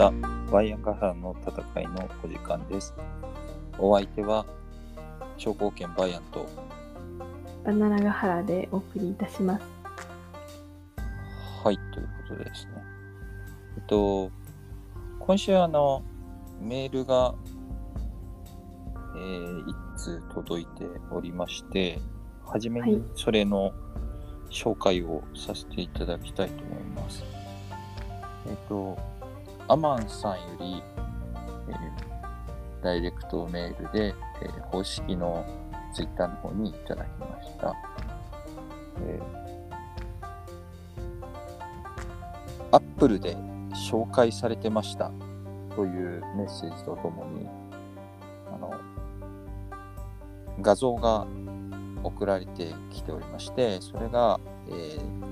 した。バイアンガハラの戦いのお時間です。お相手は、商工券バイアンと、バナナガハラでお送りいたします。はい、ということでですね。えっと、今週あの、メールが、えー、一通届いておりまして、はじめにはいそれの紹介をさせていただきたいと思います。えっと、アマンさんより、えーダイレクトメールで、えー公式のツイッターの方にいただきました。えー、アップルで紹介されてましたというメッセージとともに、あの、画像が送られてきておりまして、それが、えー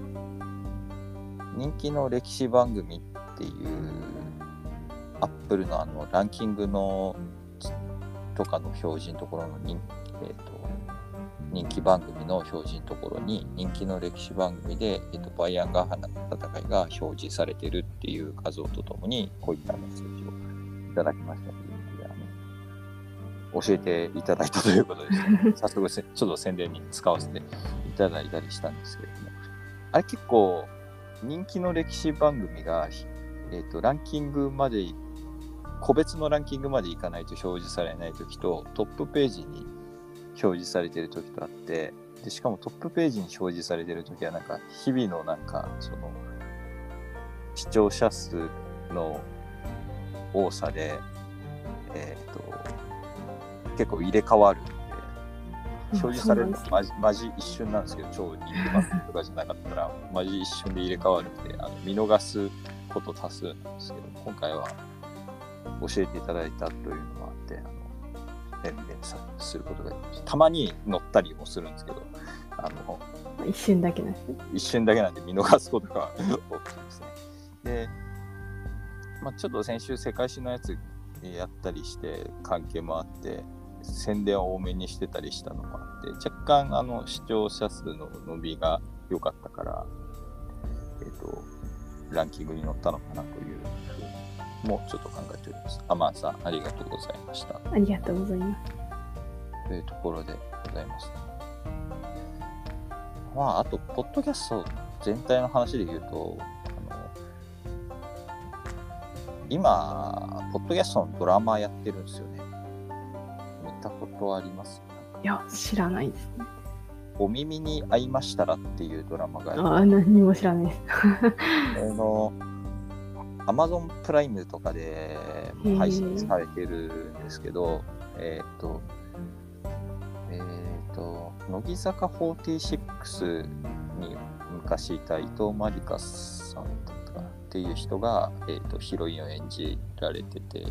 人気の歴史番組っていう、アップルのあのランキングのとかの表示のところの人,、えー、と人気番組の表示のところに人気の歴史番組で、えー、とバイアンガーハナの戦いが表示されてるっていう画像とともにこういったメッセージをいただきましたの教えていただいたということです、ね、早速せちょっと宣伝に使わせていただいたりしたんですけれども。あれ結構人気の歴史番組が、えー、とランキングまで個別のランキングまでいかないと表示されない時とトップページに表示されてる時とあってでしかもトップページに表示されてる時はなんか日々のなんかその視聴者数の多さでえっ、と結構入れ替わるんで表示されるのマジマジ一瞬なんですけど超人気番組とかじゃなかったらマジ一瞬で入れ替わるんであの見逃すこと多数なんですけど今回は教えていただいたというのもあって、あの、宣伝さすることがた。たまに乗ったりもするんですけど、あの、まあ一瞬だけなんですね。一瞬だけなんで見逃すことが多くてですね。で、まあ、ちょっと先週世界史のやつやったりして関係もあって、宣伝を多めにしてたりしたのもあって、若干あの視聴者数の伸びが良かったから、えっ、と、ランキングに乗ったのかなというもちょっと考えております。アマンさん、ありがとうございました。ありがとうございます。というところでございます。まあ、あと、ポッドキャスト全体の話で言うと、あの今、ポッドキャストのドラマやってるんですよね。見たことあります？いや、知らないですね。お耳に合いましたらっていうドラマがありああ、何にも知らないです。あの、アマゾンプライムとかで配信されてるんですけど、えっ、と、えっ、と、乃木坂46に昔いた伊藤まりかさんだったかなっていう人が、えっ、と、ヒロインを演じられてて、で、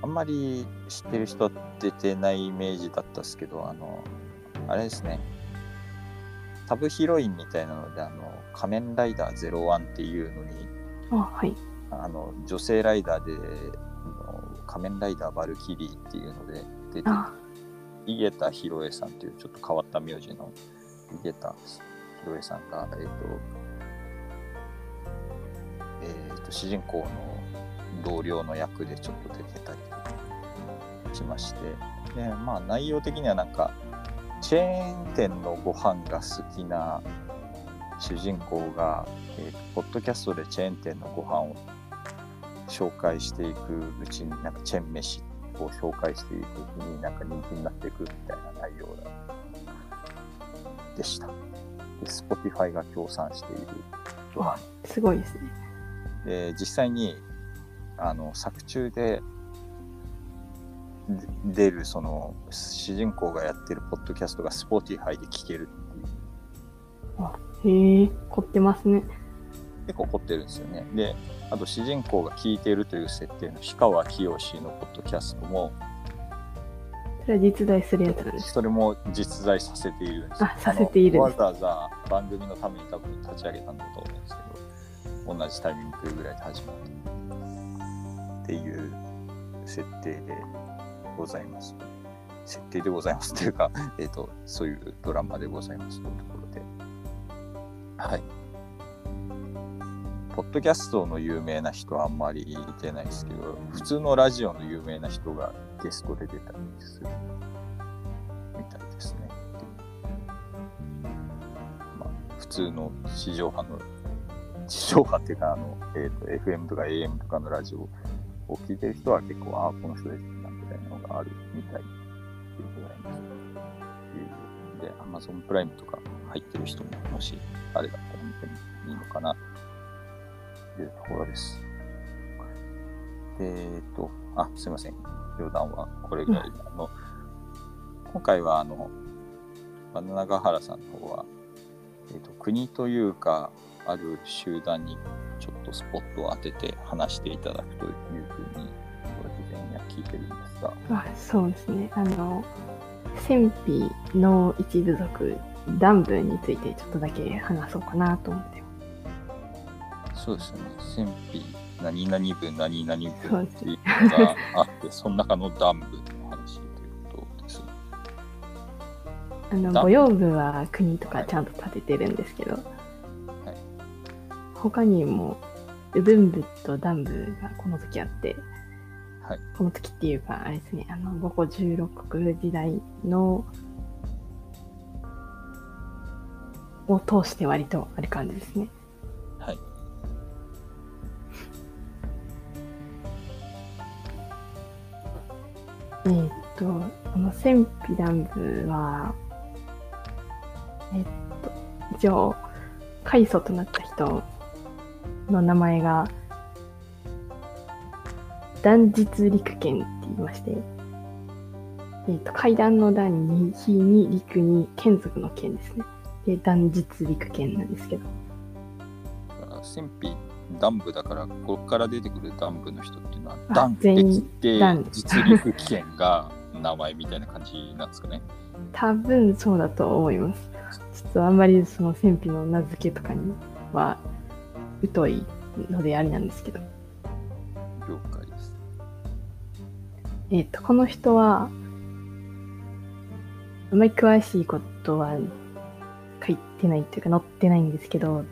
あんまり知ってる人は出てないイメージだったんですけど、あの、あれですね、サブヒロインみたいなので、あの、仮面ライダー01っていうのに、あ、はい。あの、女性ライダーで、仮面ライダーバルキリーっていうので出て、あ、井桁弘恵さんっていうちょっと変わった名字の井桁弘恵さんが、えっ、と、えっ、と、主人公の同僚の役でちょっと出てたりしまして、で、まあ内容的にはなんか、チェーン店のご飯が好きな主人公が、えーとポッドキャストでチェーン店のご飯を紹介していくうちになんかチェーン飯を紹介していくうちになんか人気になっていくみたいな内容だでした。で、Spotify が協賛しているすごいですね。で実際にあの作中でで出るその主人公がやってるポッドキャストが Spotify で聴けるっていう。へえ、凝ってますね。結構凝ってるんですよね。で、あと主人公が聞いているという設定の氷川きよしのポッドキャストも、それは実在するやつなんです。かそれも実在させているんですよ。あさせているわざわざ番組のために多分立ち上げたんだと思うんですけど、同じタイミングぐらいで始まったっていう設定でございます。設定でございますっていうか、えっ、と、そういうドラマでございますというところで。はい。ポッドキャストの有名な人はあんまりいてないですけど、普通のラジオの有名な人がゲストで出たりするみたいですね。まあ、普通の地上波の、地上波っていうか、あの、えっ、と、FM とか AM とかのラジオを聞いてる人は結構、ああ、この人ですがあるみたいでございます。というで、Amazon プライムとか入ってる人も、もしあれだったら見てもいいのかなというところです。でえっと、あ、すいません。余談はこれぐらいで、あの、今回はあの、バナナガハラさんの方は、えっと、国というか、ある集団にちょっとスポットを当てて話していただくというふうに、聞いてるんですが、あそうですね。あの、戦費の一部族、ダンブについてちょっとだけ話そうかなと思って。そうですね、戦費何々部何々そうです部っていうのがあって、その中のダン部の話ということですね。あの、御用部は国とかちゃんと立ててるんですけど、他にも、部分部とダン部がこの時あって、はい。この時っていうか、あれですね、あの、五個十六国時代の、を通して割とある感じですね。はい。えーっと、この戦費団部は、えっと、一応、開祖となった人の名前が、断実陸剣って言いまして、えっと、階段の段に、火に陸に、剣族の剣ですね。で、断実陸剣なんですけど。戦費ダン部だから、ここから出てくるダン部の人っていうのは、あダンって実力危険が名前みたいな感じなんですかね。多分そうだと思います。ちょっとあんまりその戦費の名付けとかには疎いのでありなんですけど。了解。えっ、と、この人は、あまり詳しいことは書いてないっていうか載ってないんですけど、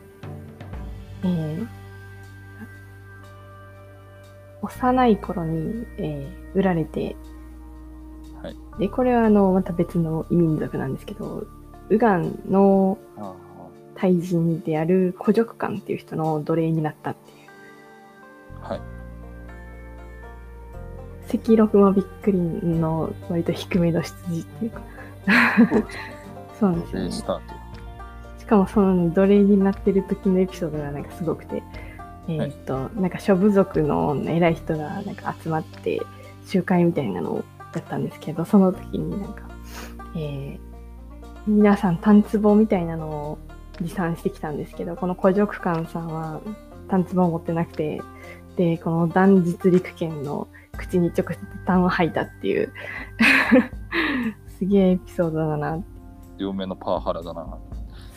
えー幼い頃に、えー売られて、はい。で、これはあの、また別の異民族なんですけど、ウガンのあ対人である古辱官っていう人の奴隷になったっていう。あはい。赤六もびっくりの割と低めの羊っていうか。そうなんですよね。しかもその奴隷になってる時のエピソードがなんかすごくて、えーっと、なんか諸部族の偉い人がなんか集まって集会みたいなのをやったんですけど、その時になんか、えー皆さん単壺みたいなのを持参してきたんですけど、この古辱官さんは単壺を持ってなくて、で、この断実陸剣の口に直接単を吐いたっていう、すげえエピソードだな両目のパワハラだな。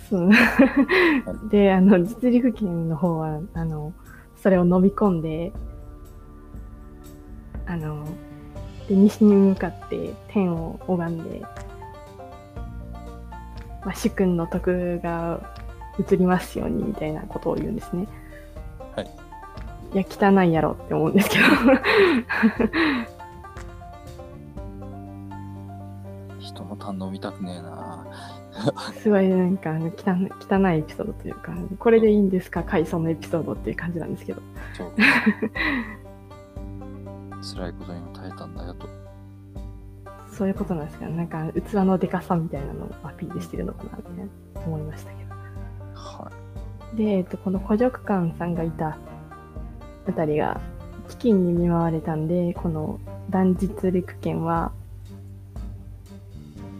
そう で、あの、実力権の方は、あの、それを飲み込んで、あの、で、西に向かって天を拝んで、まあ、主君の徳が移りますようにみたいなことを言うんですね。はい。いや、汚いやろって思うんですけど。人の堪能見たくねえな。すごいなんかあの汚い汚いエピソードというか、これでいいんですか、回想のエピソードっていう感じなんですけど。辛いことにも耐えたんだよと。そういうことなんですけど、なんか器のでかさみたいなのをアピールしてるのかなみたいな思いましたけど。はで、えっと、この古辱官さんがいたあたりが飢饉に見舞われたんで、この断実陸権は、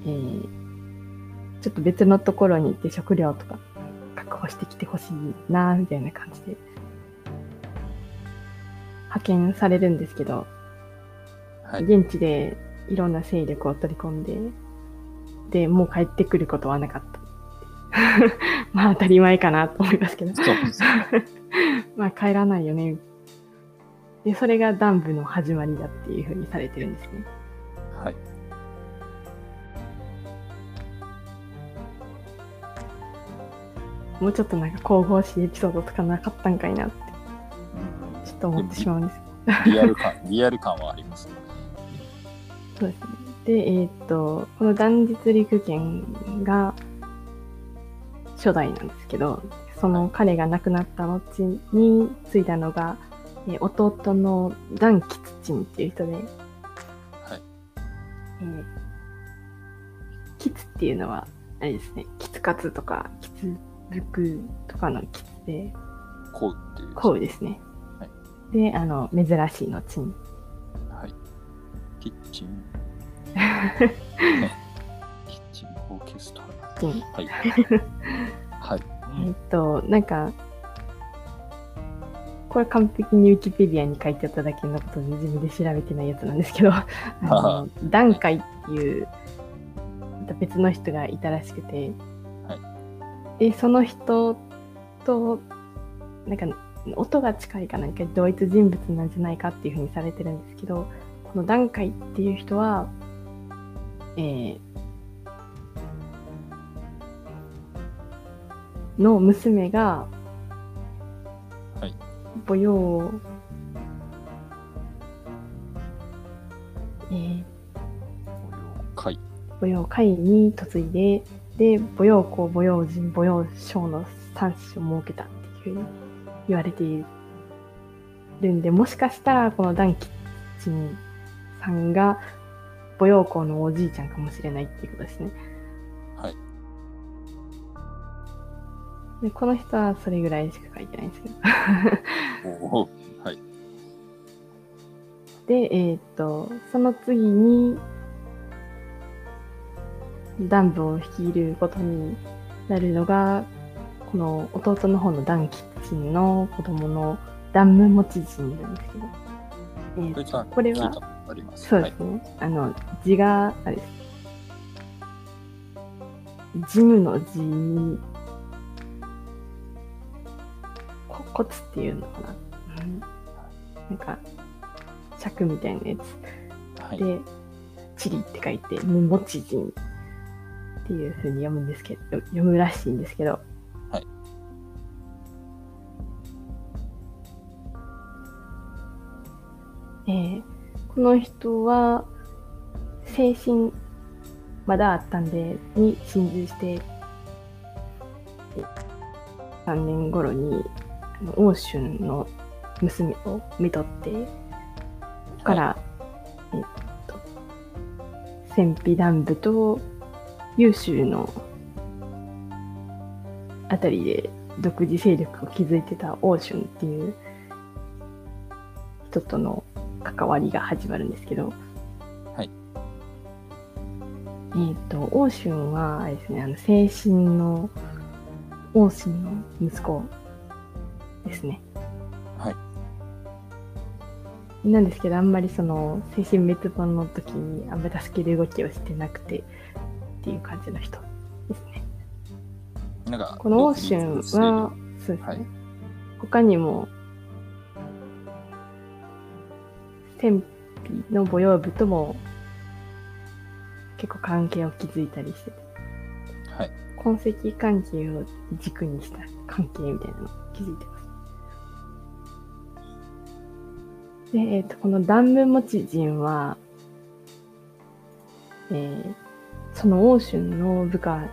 えーちょっと別のところに行って食料とか確保してきてほしいな、みたいな感じで派遣されるんですけど、い。はい。現地でいろんな勢力を取り込んで、で、もう帰ってくることはなかった。まあ当たり前かなと思いますけど。まあ帰らないよね。で、それがダンブの始まりだっていうふうにされてるんですね。はい。もうちょっとなんか神々しいエピソードとかなかったんかいなってと思ってしまうんですリアル感、リアル感はありますね。そうですね。で、えーっと、この断実陸剣が初代なんですけど、その彼が亡くなった後に継いだのが、えー弟のダン・キツチンっていう人で、はい。えーキツっていうのは、あれですね、キツカツとか、キツブクとかのキツで、こうっていう。こうですね。はいで、あの、珍しいのチン。はい。キッチン。ね キッチンオーケストラ。チン。はい。はい。えっと、なんか、これ完璧にウィキペディアに書いてあっただけのことで自分で調べてないやつなんですけど、あの段階っていう、また別の人がいたらしくて、で、その人と、なんか、音が近いかなんか同一人物なんじゃないかっていうふうにされてるんですけど、この段階っていう人は、えーの娘が、はい母用、えーはい。母用会に嫁いで、で、母用校、母用人、母用省の三子を設けたっていうふうに言われているんで、もしかしたらこのダンキチンさんが母用校のおじいちゃんかもしれないっていうことですね。でこの人はそれぐらいしか書いてないんですけど。はい。で、えーっと、その次に、ダンブを率いることになるのが、この弟の方のダンキッチンの子供のダンム持ち人なんですけど、えーこれさん、これは。そうですね、あの、字が、あれです。ジムの字に、コツっていうのかな。うん、なんか、尺みたいなやつ。はい。で、チリって書いて、ムモチジンっていう風に読むんですけど、読むらしいんですけど。はい。えーこの人は、精神、まだあったんで、に心中して、3年頃に、あの欧春の娘を見とって、そこから、えっと、戦費団部と優秀のあたりで独自勢力を築いてた欧春っていう人との関わりが始まるんですけど、はい。えっ、と、欧春は、あれですね、あの、精神の、欧神の息子ですね。はい。なんですけど、あんまりその、精神滅亡の時にあんまり助ける動きをしてなくて、っていう感じの人ですね。なんか、この欧春独立してるは、そうですね。はい他にも、天日の母用部とも結構関係を築いたりしてて、はい。痕跡関係を軸にした関係みたいなのを築いてます。で、えっ、と、このダンム持ち人は、えーその欧春の部下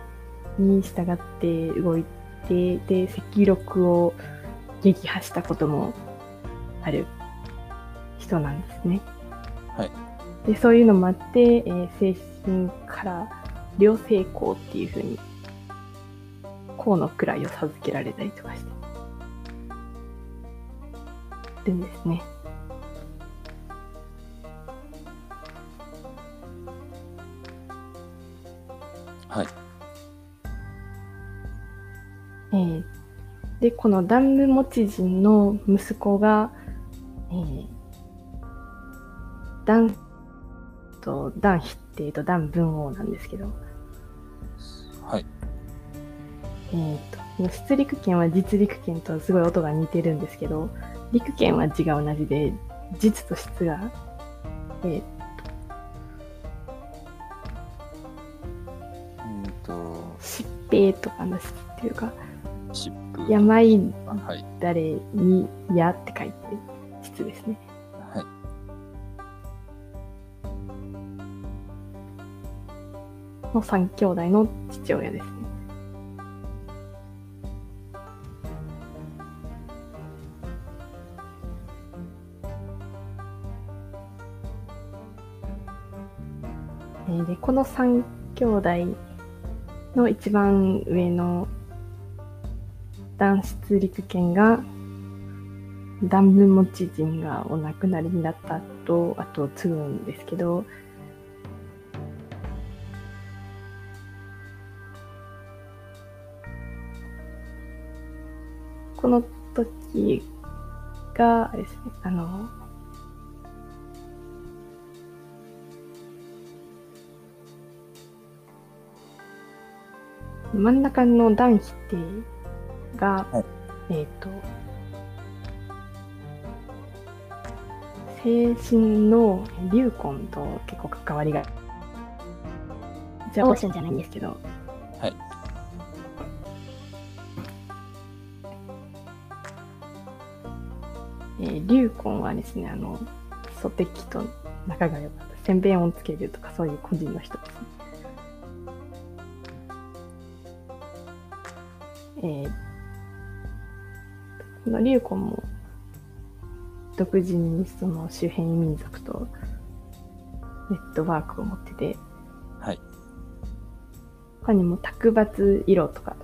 に従って動いて、で、赤録を撃破したこともある人なんですね。はい。で、そういうのもあって、えー精神から両成功っていう風に、河の位を授けられたりとかしてるんですね。はい。えーで、このダンム持ち人の息子が、えー、ダンと、ダン筆帝とダン文王なんですけど、はい。えー、と、出陸剣は実陸剣とすごい音が似てるんですけど、陸剣は字が同じで、実と質が、えー疾病とかの質っていうか。病はい。誰にやって書いて、つですね。はい。の3兄弟の父親ですね。えーで、この3兄弟の一番上の男子陸犬が、ダンム持ち人がお亡くなりになったと、あと継ぐんですけど、この時が、あれですね、あの、真ん中の男子ってが、はいえっ、と、精神の流魂と結構関わりが、じゃあ、オーシャンじゃないんですけど、はい。えー、流魂はですね、あの、ソテキと仲が良かった。宣伝をつけるとか、そういう個人の人ですね。えーこの流魂も独自にその周辺民族とネットワークを持ってて、はい。他にも卓抜色とか、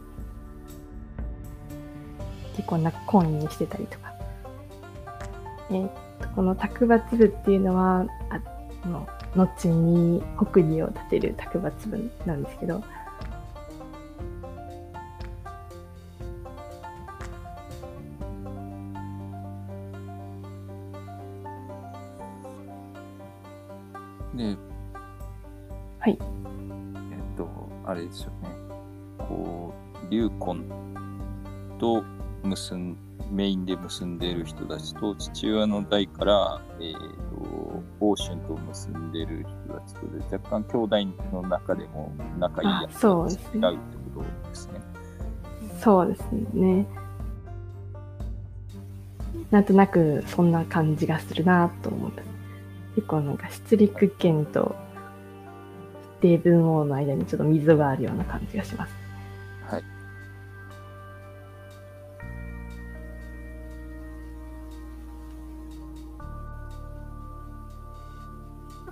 結構なコインにしてたりとか。えーこの卓抜部っていうのは、あの後に国利を立てる卓抜部なんですけど、結ん、メインで結んでいる人たちと、父親の代から、えーシュンと結んでいる人たちとで、若干兄弟の中でも仲いいやつが違うってことですね。そうですね。なんとなくそんな感じがするなと思った。結構なんか出陸権と否定文王の間にちょっと溝があるような感じがします。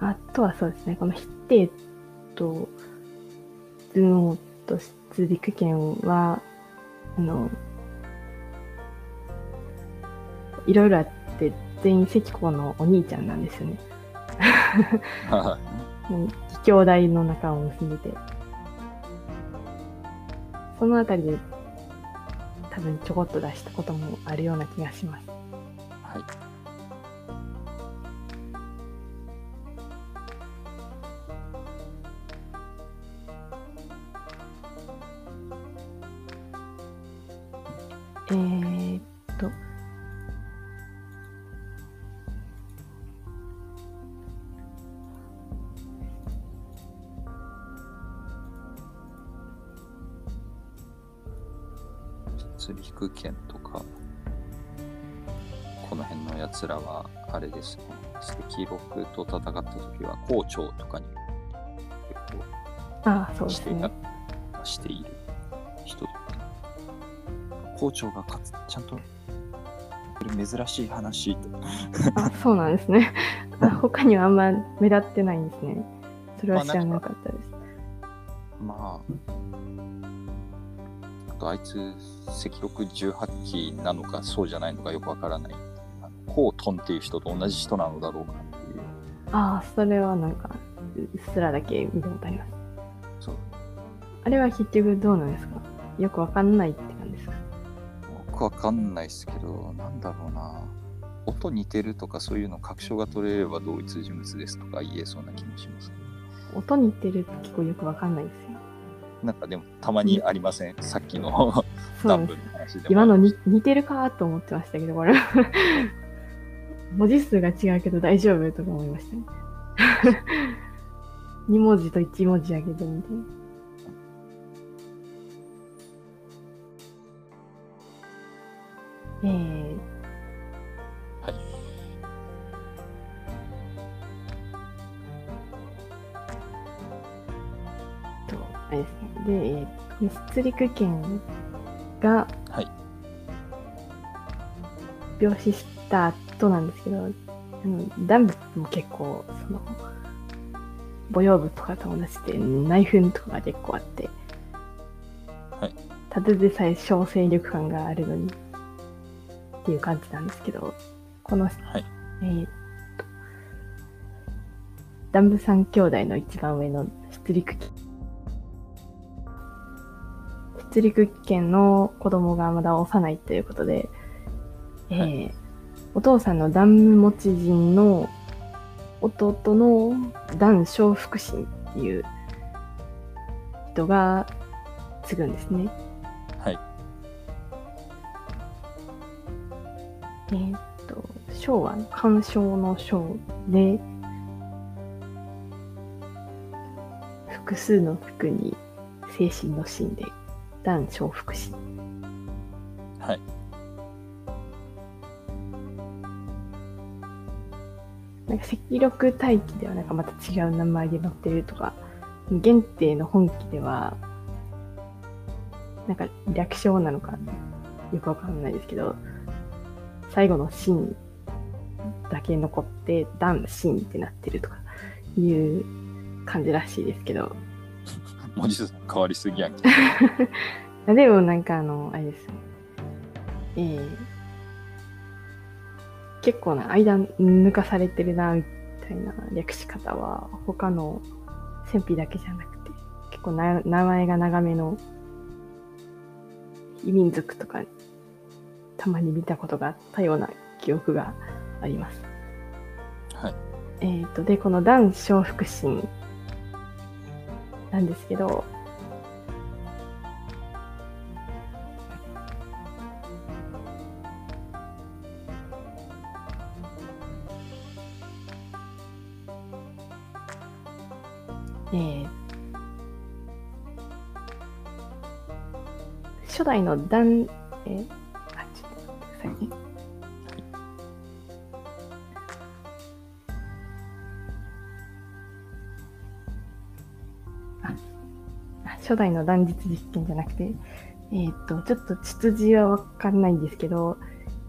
あとはそうですね、この否定と文王と出陸権は、あの、いろいろあって、全員石膏のお兄ちゃんなんですよね。兄弟の仲を結んでて。そのあたりで多分ちょこっと出したこともあるような気がします。はい。戦った時は、校長とかに結ああ、そう構していですねた。している人だ校長がかつちゃんと、珍しい話と。あ、そうなんですね。あ 他にはあんま目立ってないんですね。それは知らなかったです。まあ、あとあいつ、赤六18期なのかそうじゃないのかよくわからない。コートンっていう人と同じ人なのだろうか。ああ、それはなんか、うっすらだけ見たことあります。そう。あれは結局どうなんですか？よくわかんないって感じですか？僕わかんないですけど、なんだろうな。音似てるとかそういうの確証が取れれば同一人物ですとか言えそうな気もします。音似てるって結構よくわかんないですよ。なんかでもたまにありません？さっきのダンブ。ルの話でも。今のに似てるかと思ってましたけど、これ。文字数が違うけど大丈夫とか思いましたね。2文字と1文字あげてみて。えー、はい。と、あれですね。で、えー、出陸県が、はい。病死した後なんですけど、ダンブも結構、その、母養部とかと同じで内紛とかが結構あって、はい。ただでさえ小勢力感があるのにっていう感じなんですけど、この、はい。えーっと、ダンブ三兄弟の一番上の出陸家。出陸県の子供がまだ幼いということで、えーはお父さんのダンム持ち人の弟のダン小福神っていう人が継ぐんですね。はい。えーっと、章は鑑賞の章で、複数の服に精神の神で、男小福神。はい。なんか赤緑大気ではなんかまた違う名前で載ってるとか、限定の本記では、なんか略称なのかよくわかんないですけど、最後の神だけ残って、男神ってなってるとかいう感じらしいですけど、文字数変わりすぎやんけ。あ でもなんかあの、あれですよ。えー、結構な間抜かされてるな、みたいな略し方は、他の戦費だけじゃなくて、結構な名前が長めの異民族とか、たまに見たことがあったような記憶があります。はい。えっ、と、で、この男小福神なんですけど、えー初代のダン、え？あ、ちょっと待ってくださいね。あ初代の断実実験じゃなくて、えーっと、ちょっと秩序はわかんないんですけど、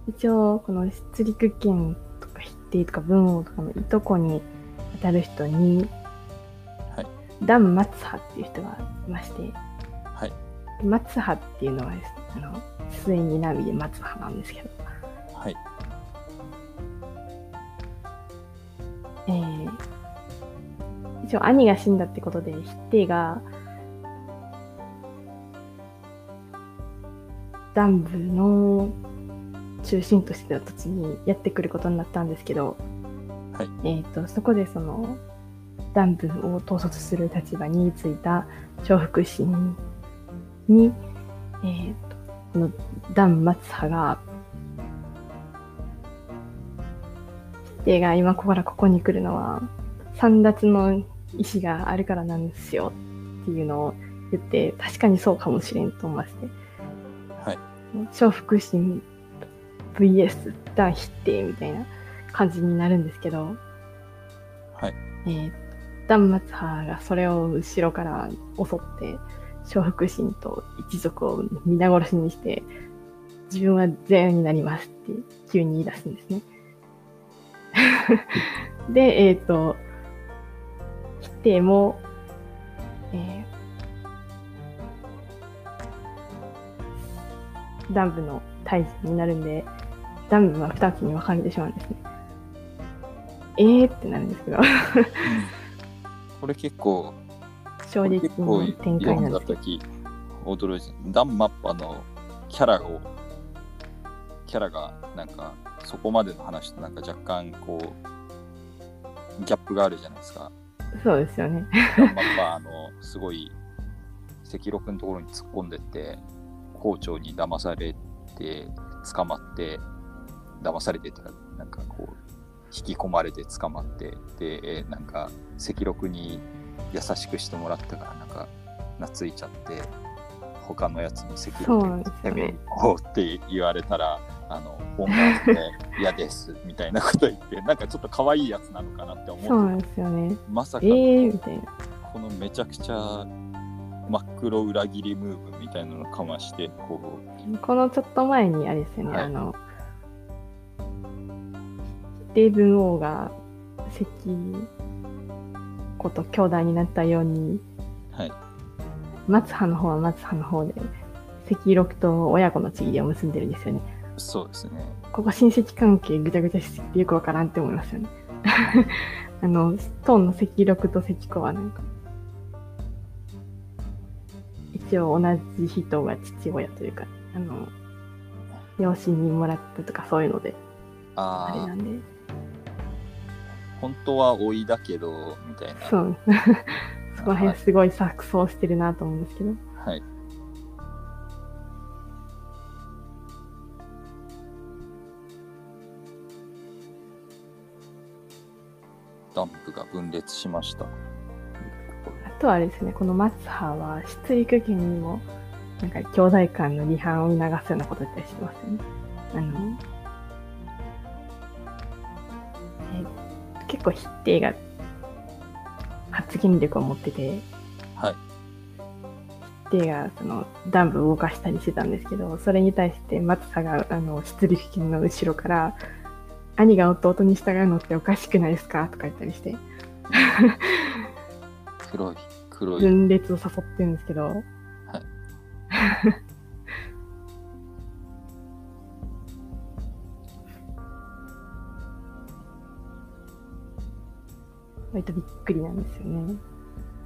一応、この出陸権とか筆定とか文王とかのいとこに当たる人に、ダン・マツハっていう人がいまして、はい。松葉っていうのはあの、末にナビで松葉なんですけど、はい。えー、一応兄が死んだってことで、筆定が、南部の中心としてた土地にやってくることになったんですけど、はい。えっ、と、そこでその、南部を統率する立場についた重複心に、えっ、と、このダン・マツハが、筆定が今ここからここに来るのは、三奪の意志があるからなんですよっていうのを言って、確かにそうかもしれんと思いまして、はい。小福神 VS ダン筆定みたいな感じになるんですけど、はい。えー、ダン・マツハがそれを後ろから襲って、小福神と一族を皆殺しにして、自分は善になりますって急に言い出すんですね。で、えっ、と、筆定も、えー、ダンブの退治になるんで、ダンブは二つに分かれてしまうんですね。えーってなるんですけど、これ結構、正直結構に展開読なんんですけど。驚いた。ダンマッパのキャラを、キャラがなんかそこまでの話となんか若干こう、ギャップがあるじゃないですか。そうですよね。ダンマッパあの、すごい赤六のところに突っ込んでって、校長に騙されて、捕まって、騙されてってなんかこう、引き込まれて捕まって、で、えーなんか赤六に優しくしてもらったから、なんか懐いちゃって、他のやつに赤そう六なんですよね攻めに行こうって言われたら、あの、本願で 嫌ですみたいなこと言って、なんかちょっと可愛いやつなのかなって思ってそうなんですよね。まさかえーみたいな。このめちゃくちゃ真っ黒裏切りムーブみたいなのかましてここのちょっと前にあれですよね、はいあの、レイブン王が関子と兄弟になったように、うはい松葉の方は松葉の方で、関六と親子のちぎりを結んでるんですよね。そうですねここ親戚関係ぐちゃぐちゃしすぎてよくわからんって思いますよね。あの、トーンの関六と関子はなんか、一応同じ人が父親というか、あの、養子にもらったとかそういうので、あれなんで、本当は老いだけどみたいなそう。そこら辺すごい錯綜してるなと思うんですけど。はいダンプが分裂しましたあとはあれですね、この松葉は出陸権にも、なんか兄弟間の離反を促すようなこと言ったりしてますよね。あの、結構筆定が発言力を持ってて、はい。がそのダンブを動かしたりしてたんですけど、それに対して松葉があの出陸権の後ろから、兄が弟に従うのっておかしくないですかとか言ったりして、黒い黒い。分裂を誘ってるんですけど、割とびっくりなんですよね。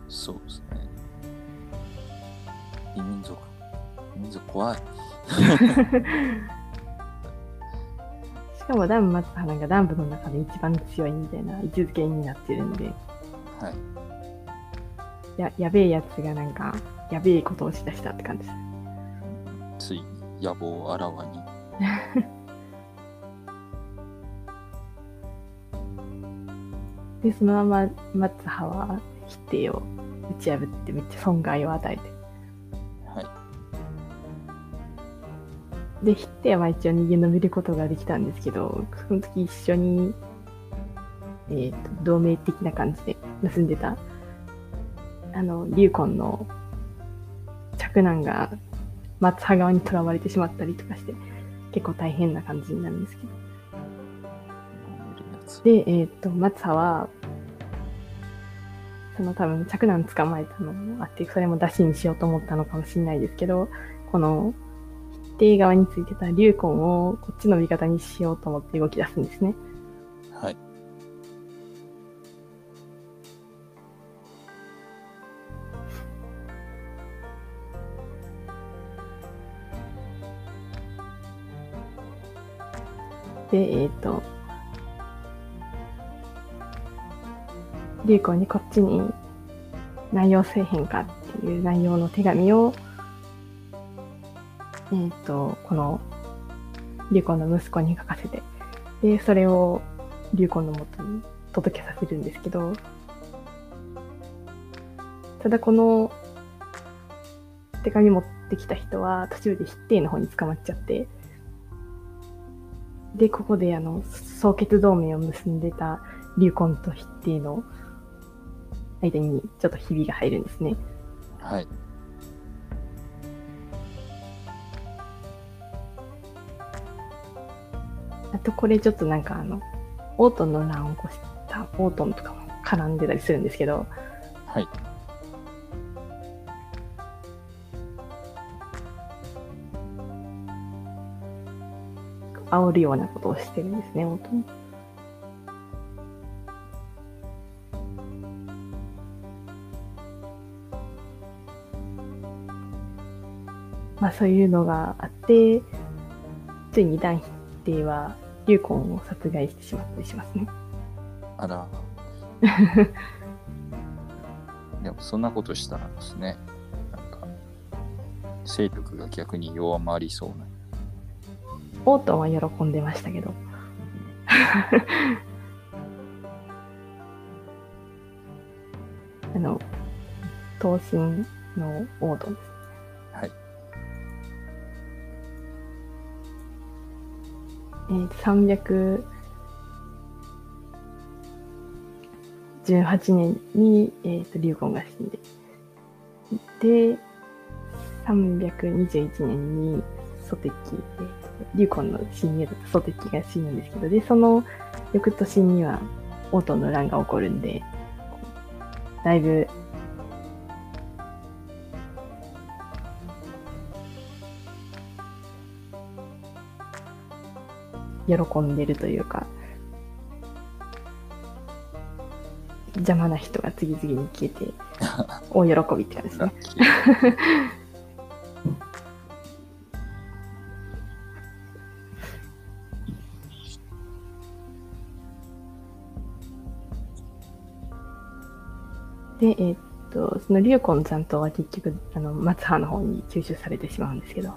そうですね。異民族。異民族怖い。しかもダン松葉なんかダンブの中で一番強いみたいな位置づけになってるんで、はい。ややべえやつがなんかやべえことをしだしたって感じです。ついに野望をあらわに で、そのまま松葉は否定を打ち破ってめっちゃ損害を与えて。はいで、ヒッテは一応逃げ延びることができたんですけど、その時一緒に、えーと同盟的な感じで結んでた、あの、リュウコンの着男が松葉側に囚われてしまったりとかして、結構大変な感じになるんですけど。で、えーっと、松葉は、その多分、着男捕まえたのもあって、それも出しにしようと思ったのかもしれないですけど、この、否定側についてたリュウコンをこっちの味方にしようと思って動き出すんですね。はいで、えーっと、リュウコンにこっちに内容せえへんかっていう内容の手紙を、えーと、このリュウコンの息子に書かせて、で、それをリュウコンの元に届けさせるんですけど、ただこの手紙持ってきた人は途中で筆定の方に捕まっちゃって、で、ここであの、総決同盟を結んでたリュウコンと筆定の間にちょっとひびが入るんですね。はいあとこれちょっとなんかあの、オートンの乱を起こしたオートンとかも絡んでたりするんですけど、はい煽るようなことをしてるんですね、オートン。まあそういうのがあって、ついにダンヒテはリュウコンを殺害してしまったりしますね。あら でもそんなことしたらですねなんか勢力が逆に弱まりそうなオートンは喜んでましたけど。あの、闘神のオートンです。えー、318年に、えー、とリュウコンが死んで、で、321年にソテキ、えーリュウコンの侵入だとソテキが死ぬんですけど、で、その翌年にはオートの乱が起こるんで、だいぶ、喜んでるというか、邪魔な人が次々に消えて、大喜びって感じですね。で、えーっと、そのリュウコン残党は結局、あの、松葉の方に吸収されてしまうんですけど、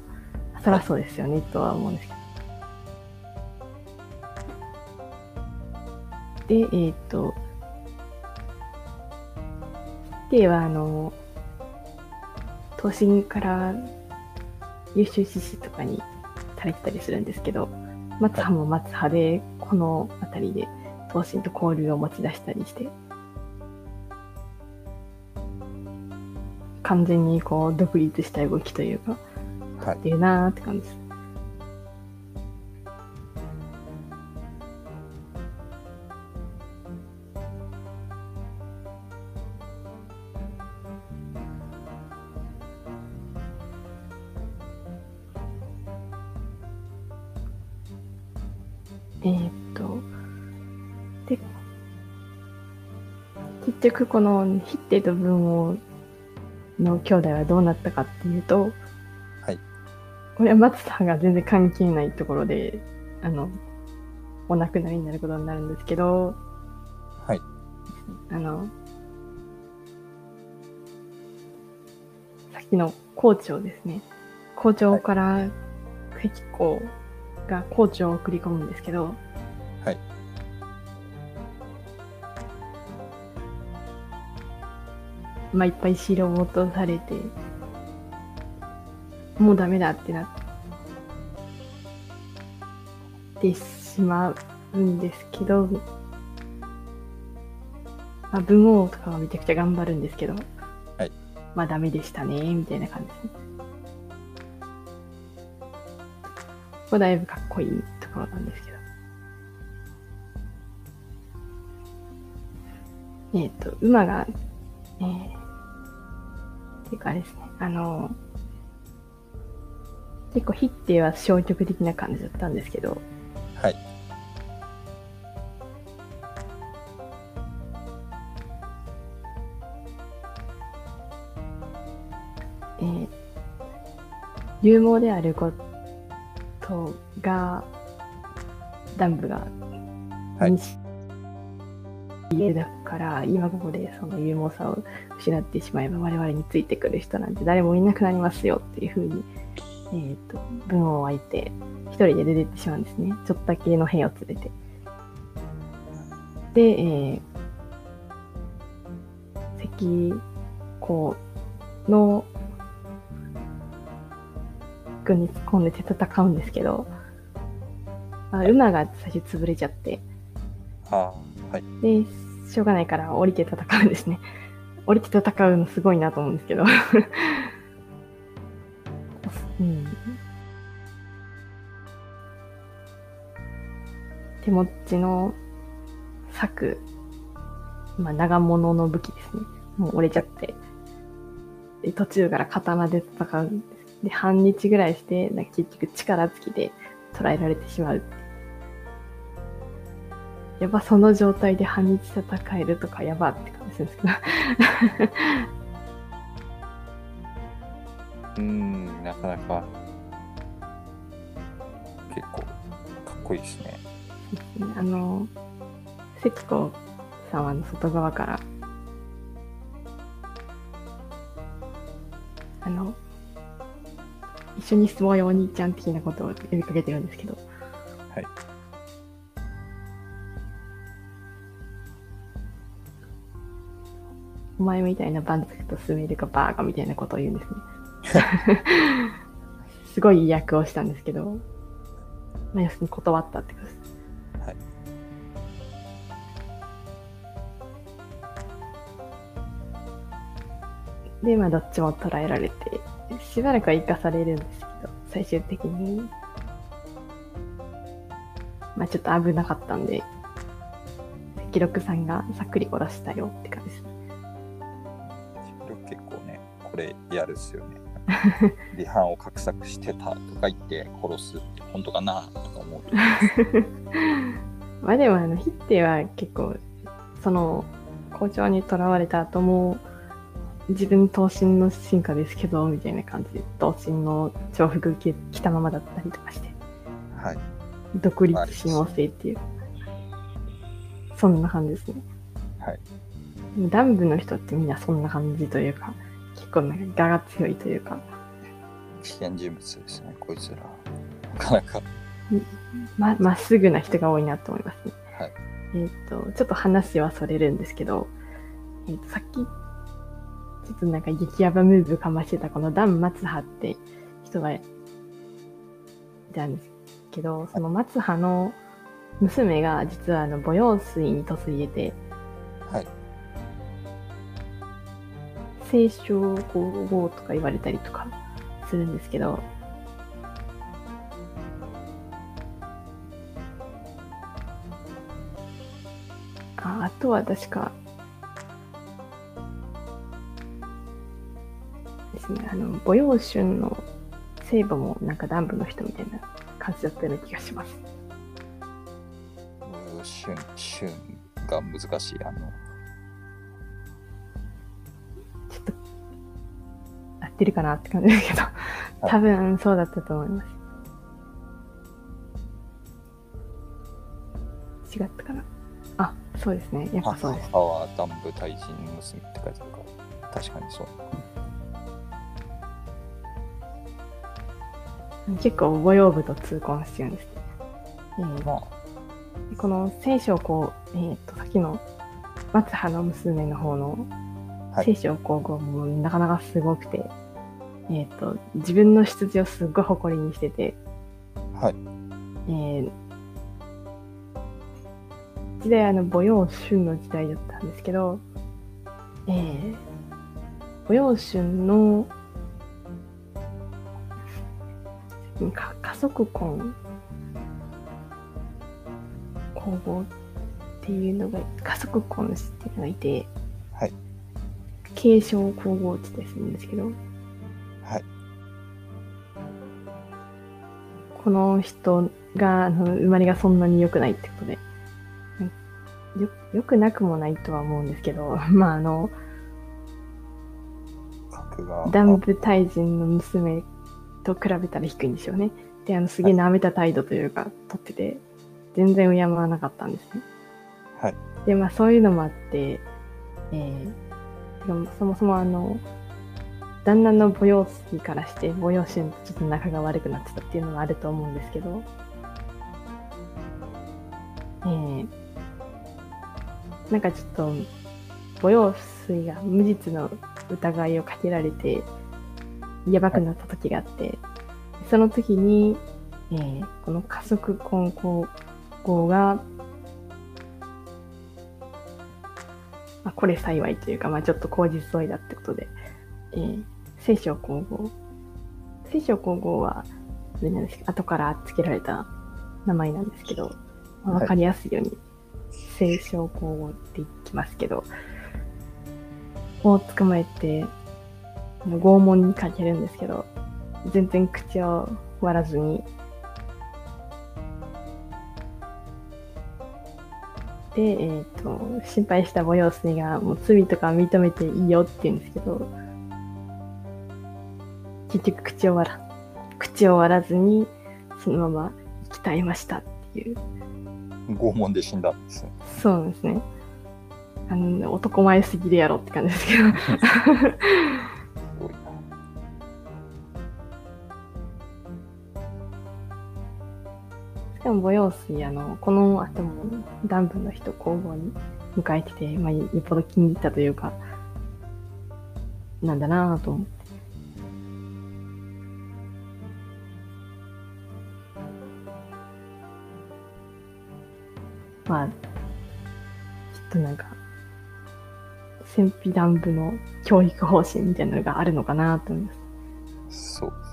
そりゃそうですよね、とは思うんですけど。で、えーっと、では、あの、都心から優秀志士とかにされてたりするんですけど、松葉も松葉で、この辺りで東進と交流を持ち出したりして、完全にこう独立した動きというか、はいっていうなーって感じです。局このヒッテと文王の兄弟はどうなったかっていうと、はい。これは松さんが全然関係ないところで、あの、お亡くなりになることになるんですけど、はい。あの、さっきの校長ですね。校長から関公が校長を送り込むんですけど、はい。まあ、いっぱい城を落とされて、もうダメだってなってしまうんですけど、まあ、文王とかはめちゃくちゃ頑張るんですけど、はい。まあダメでしたね、みたいな感じですね。ここだいぶかっこいいところなんですけど。えっ、と、馬が、えー、っていうかあれですね、あの、結構ヒッテは消極的な感じだったんですけど、はい。えー、勇猛であることが、ダンブがはい認識家だから、今ここでその勇猛さを失ってしまえば我々についてくる人なんて誰もいなくなりますよっていうふうに、えー、と文を湧いて一人で出てってしまうんですね。ちょっとだけの兵を連れて。で、えー、関公の軍に突っ込んでて戦うんですけど、まあ、馬が最初潰れちゃって、ああ、はい。で、しょうがないから降りて戦うんですね。降りて戦うのすごいなと思うんですけど。うん、手持ちの柵、まあ、長物の武器ですね。もう折れちゃって。で、途中から刀で戦うんです。で、半日ぐらいして、なんか結局力尽きで捕らえられてしまう。やっぱその状態で半日戦えるとかやばって感じですけど。うーん、なかなか、結構、かっこいいですね。あの、関子さんは外側から、あの、一緒に住もうよお兄ちゃん的なことを呼びかけてるんですけど、お前みたいな番付と住めるかバーカみたいなことを言うんですね。すごい役をしたんですけど、まあ、要するに断ったってことです。はい。で、まあ、どっちも捉えられて、しばらくは生かされるんですけど、最終的に、まあ、ちょっと危なかったんで、記録さんがさっくり殺したよって感じです。ね、これやるっすよね。離反を画策してたとか言って殺すって本当かなとか思うと。まあでもあのヒッテは結構その校長にとらわれた後も自分闘神の進化ですけどみたいな感じで闘神の重複着着たままだったりとかしてはい。独立親王制っていうそんな感じですねはい。南部の人ってみんなそんな感じというか結構なんか我が強いというか危険人物ですね、こいつら。なかなか。ままっすぐな人が多いなと思いますね。はい。えっ、と、ちょっと話はそれるんですけど、えっ、と、さっき、ちょっとなんか激ヤバムーブかましてたこのダン・マツハって人がいたんですけど、その松葉の娘が実はあの、母用水に嫁いでて、清少皇后とか言われたりとかするんですけど、ああとは確か、ですね、あの、母用春の聖母もなんか南部の人みたいな感じだったような気がします。うー旬、旬が難しい。あの、ってるかなって感じですけど、多分そうだったと思います。違ったかな？あ、そうですね。やっぱそうです。母は南部大臣娘って書いてあるから、確かにそう。結構母用部と通婚してるんですね。えーまあ、この聖書こう、えっ、と、さっきの松葉の娘の方のはい聖書皇后もなかなかすごくて、えっ、と、自分の出自をすっごい誇りにしてて、はい。えー、時代あの母用春の時代だったんですけど、えー、母用春のか家族婚皇后っていうのが家族婚していうのがいて、はい。継承皇后って言ったりするんですけど、この人があの生まれがそんなに良くないってことで、よ良くなくもないとは思うんですけど、まああの、格が。南部大臣の娘と比べたら低いんですよね。で、あの、すげえ舐めた態度というか、取ってて、全然敬わなかったんですね。はい。で、まあそういうのもあって、えーそもそもあの、旦那の母用水からして母用春とちょっと仲が悪くなってたっていうのもあると思うんですけど、えー。なんかちょっと母用水が無実の疑いをかけられてやばくなった時があって、その時に、えーこの加速婚皇后が、まあ、これ幸いというか、まあ、ちょっと口実添いだってことで、えー聖書皇后。聖書皇后は、あれなんです後から付けられた名前なんですけど、まあはいわかりやすいように、聖書皇后って言きますけど、を捕まえて、拷問にかけるんですけど、全然口を割らずに、で、えっ、と、心配した母用水が、もう罪とか認めていいよって言うんですけど、結局口を割ら、口を割らずに、そのまま生き絶えましたっていう。拷問で死んだんですね。そうですね。あの、男前すぎるやろって感じですけど。しかも母用水、あの、この後も南部の人工房に迎えてて、まあ、よっぽど気に入ったというか、なんだなぁと思って。まあ、きっとなんか、戦費団部の教育方針みたいなのがあるのかなと思います。そうです。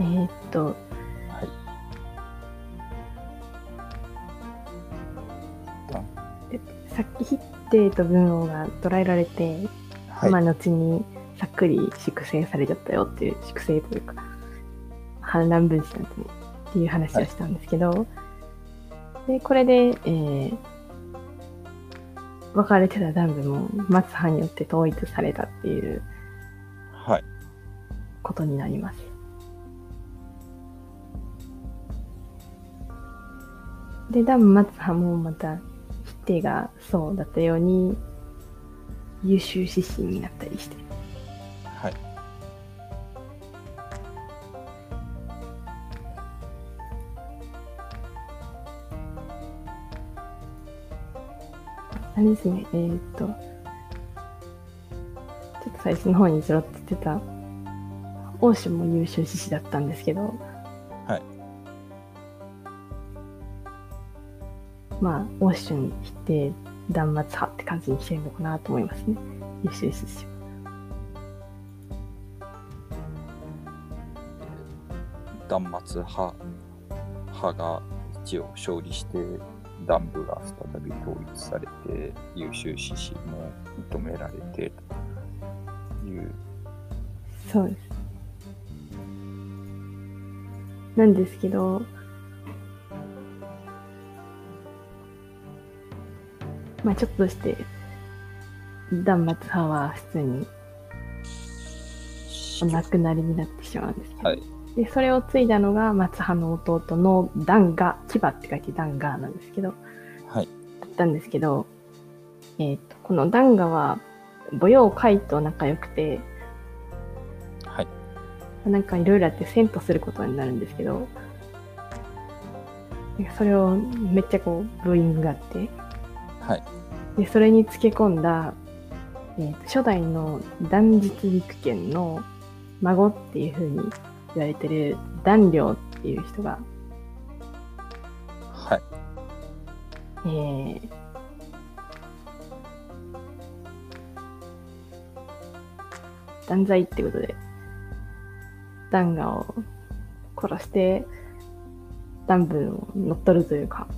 えーっと、さっき筆定と文王が捉えられて、はい。まあ後にさっくり粛清されちゃったよっていう粛清というか反乱分子なんてっていう話をしたんですけど、でこれで、えー、分かれてた団部も松派によって統一されたっていうはい。ことになります。で、ダン松派もまた筆定がそうだったように優秀志士になったりしてはい。あれですね、えーっと、ちょっと最初の方にちょろっと言ってた、欧州も優秀志士だったんですけど、まあ、欧州にして断末派って感じにしてるのかなと思いますね。優秀志士は。断末派派が一応勝利して、南部が再び統一されて、優秀志士も認められてという。そうです。なんですけど、まあちょっとして、断末派は普通にお亡くなりになってしまうんですけど、はい。でそれを継いだのが松派の弟の段が牙って書いて段がなんですけどはい。だったんですけど、えー、とこの段がは母陽海と仲良くてはい。なんかいろいろあって遷都することになるんですけどそれをめっちゃこうブーイングがあってはい。でそれにつけ込んだ、えーと初代の断実陸権の孫っていう風に言われてる断良っていう人が、はい。えー断罪ってことで断我を殺して断文を乗っ取るというか、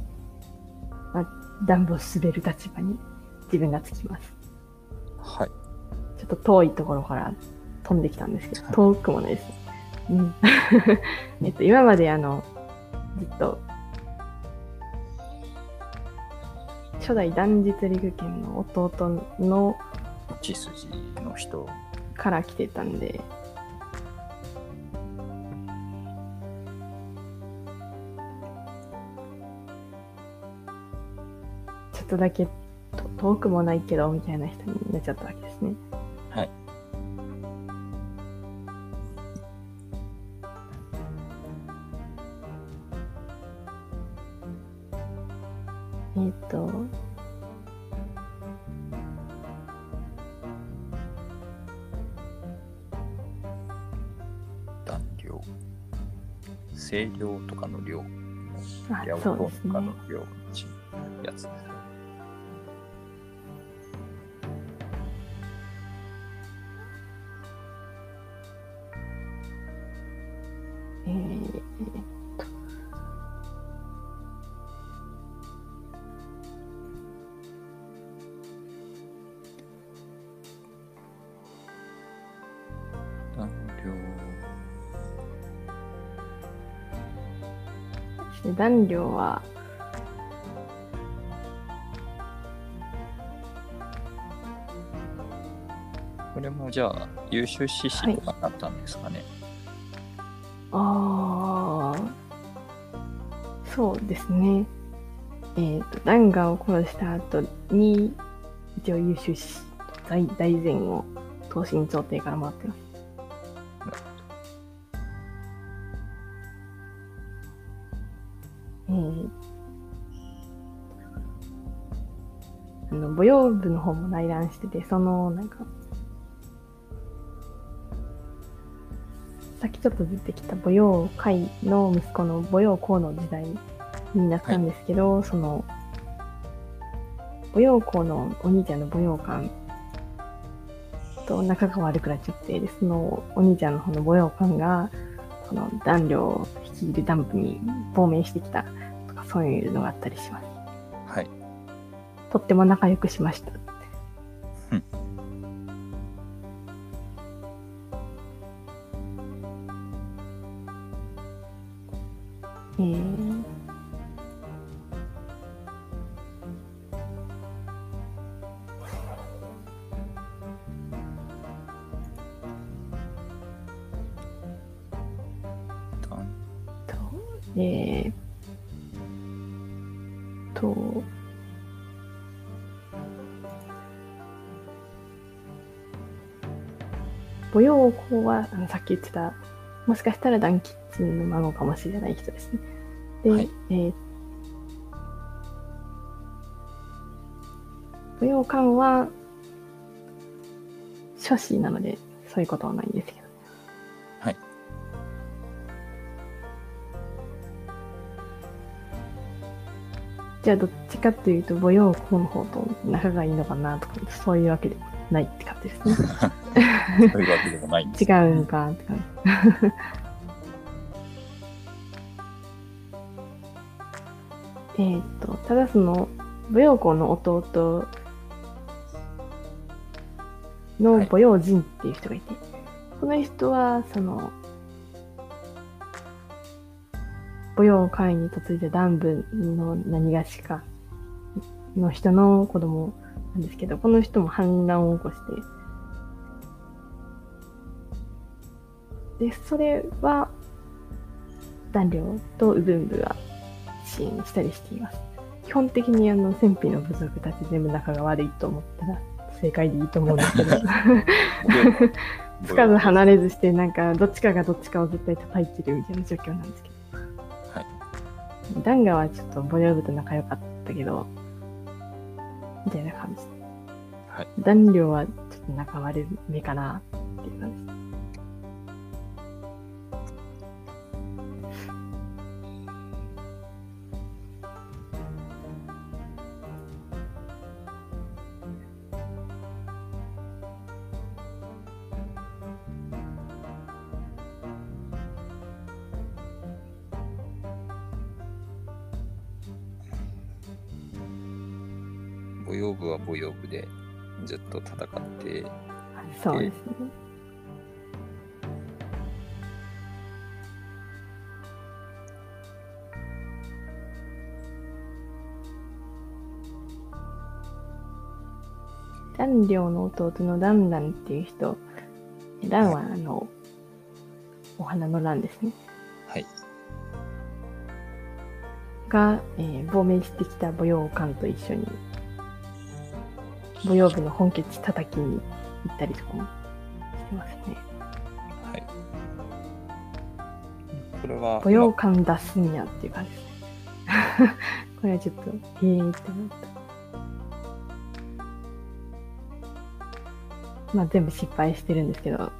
まあ、断部を滑る立場に自分がつきます。はい。ちょっと遠いところから飛んできたんですけど、遠くもないですね。うん。えっと、今まであの、ずっと、初代断実陸権の弟の血筋の人。から来てたんで、とだけと遠くもないけど、みたいな人になっちゃったわけですね。はい。えっ、と、断量。清涼とかの量。あ八そうでやつです。えー断量。で弾量は、これもじゃあ、優秀志士とかになったんですかね。ああ、そうですね。えっ、と、ダンガを殺した後に、一応優秀し、大大前を東進朝廷から回ってます。えー、の舞踊部の方も内覧してて、その、なんか、さっきちょっと出てきた舞踊会の息子の舞踊校の時代になったんですけど、その、舞踊校のお兄ちゃんの舞踊館と仲が悪くなっちゃって、でそのお兄ちゃんの方の舞踊館が、その男女を率いるダンプに亡命してきたとか、そういうのがあったりします。はい。とっても仲良くしました。うんのさっき言ってた、もしかしたらダンキッチンの孫かもしれない人ですね。で、はいえー舞踊館は、書士なので、そういうことはないんですけじゃあどっちかっていうと舞踊校の方と仲がいいのかなとかそういうわけでもないって感じですね。そういうわけでもないんです違うんかって感じ。えっと、ただその舞踊校の弟のはい舞踊人っていう人がいて、この人はその舞踊会に嫁いで男部の何がしかの人の子供なんですけど、この人も反乱を起こして、で、それは、男領と右分部が支援したりしています。基本的にあの、戦費の部族たち全部仲が悪いと思ったら正解でいいと思うんですけど、つかず離れずして、なんか、どっちかがどっちかを絶対叩いてるみたいな状況なんですけど。はい。ダンガはちょっとボリョ部と仲良かったけど、みたいな感じ。はい。男領はちょっと仲悪い目かなっていう感じ。舞踊部は舞踊部でずっと戦って、そうですね。蘭領の弟のランランっていう人、ランはあの、お花のランですね。はい。が、えー亡命してきた舞踊館と一緒に、舞踊部の本拠地叩きに行ったりとかもしてますね。はい。これは、舞踊館出すんやっていう感じですね。これはちょっと、えーって思った。まあ全部失敗してるんですけど、ま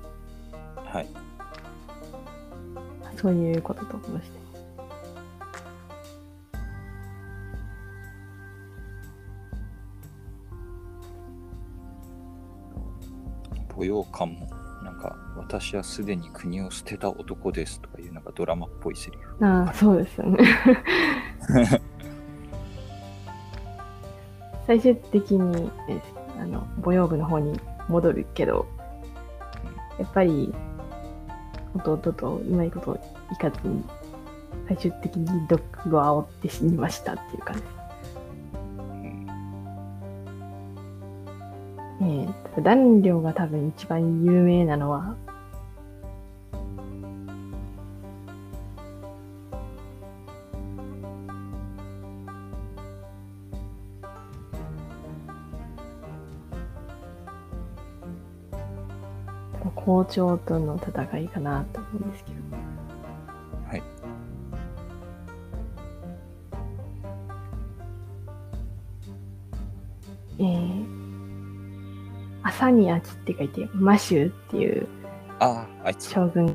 はい。そういうこととかもして。舞踊館も、なんか、私はすでに国を捨てた男ですとかいう、なんかドラマっぽいセリフ。ああ、そうですよね。最終的に、えあの、舞踊部の方に戻るけど、やっぱり、弟とうまいこといかずに、最終的に毒を煽って死にましたっていう感じー、男領が多分一番有名なのは、校長との戦いかなと思うんですけど。はい。えー、朝に秋って書いて、マシューっていうああ、あいつ。将軍。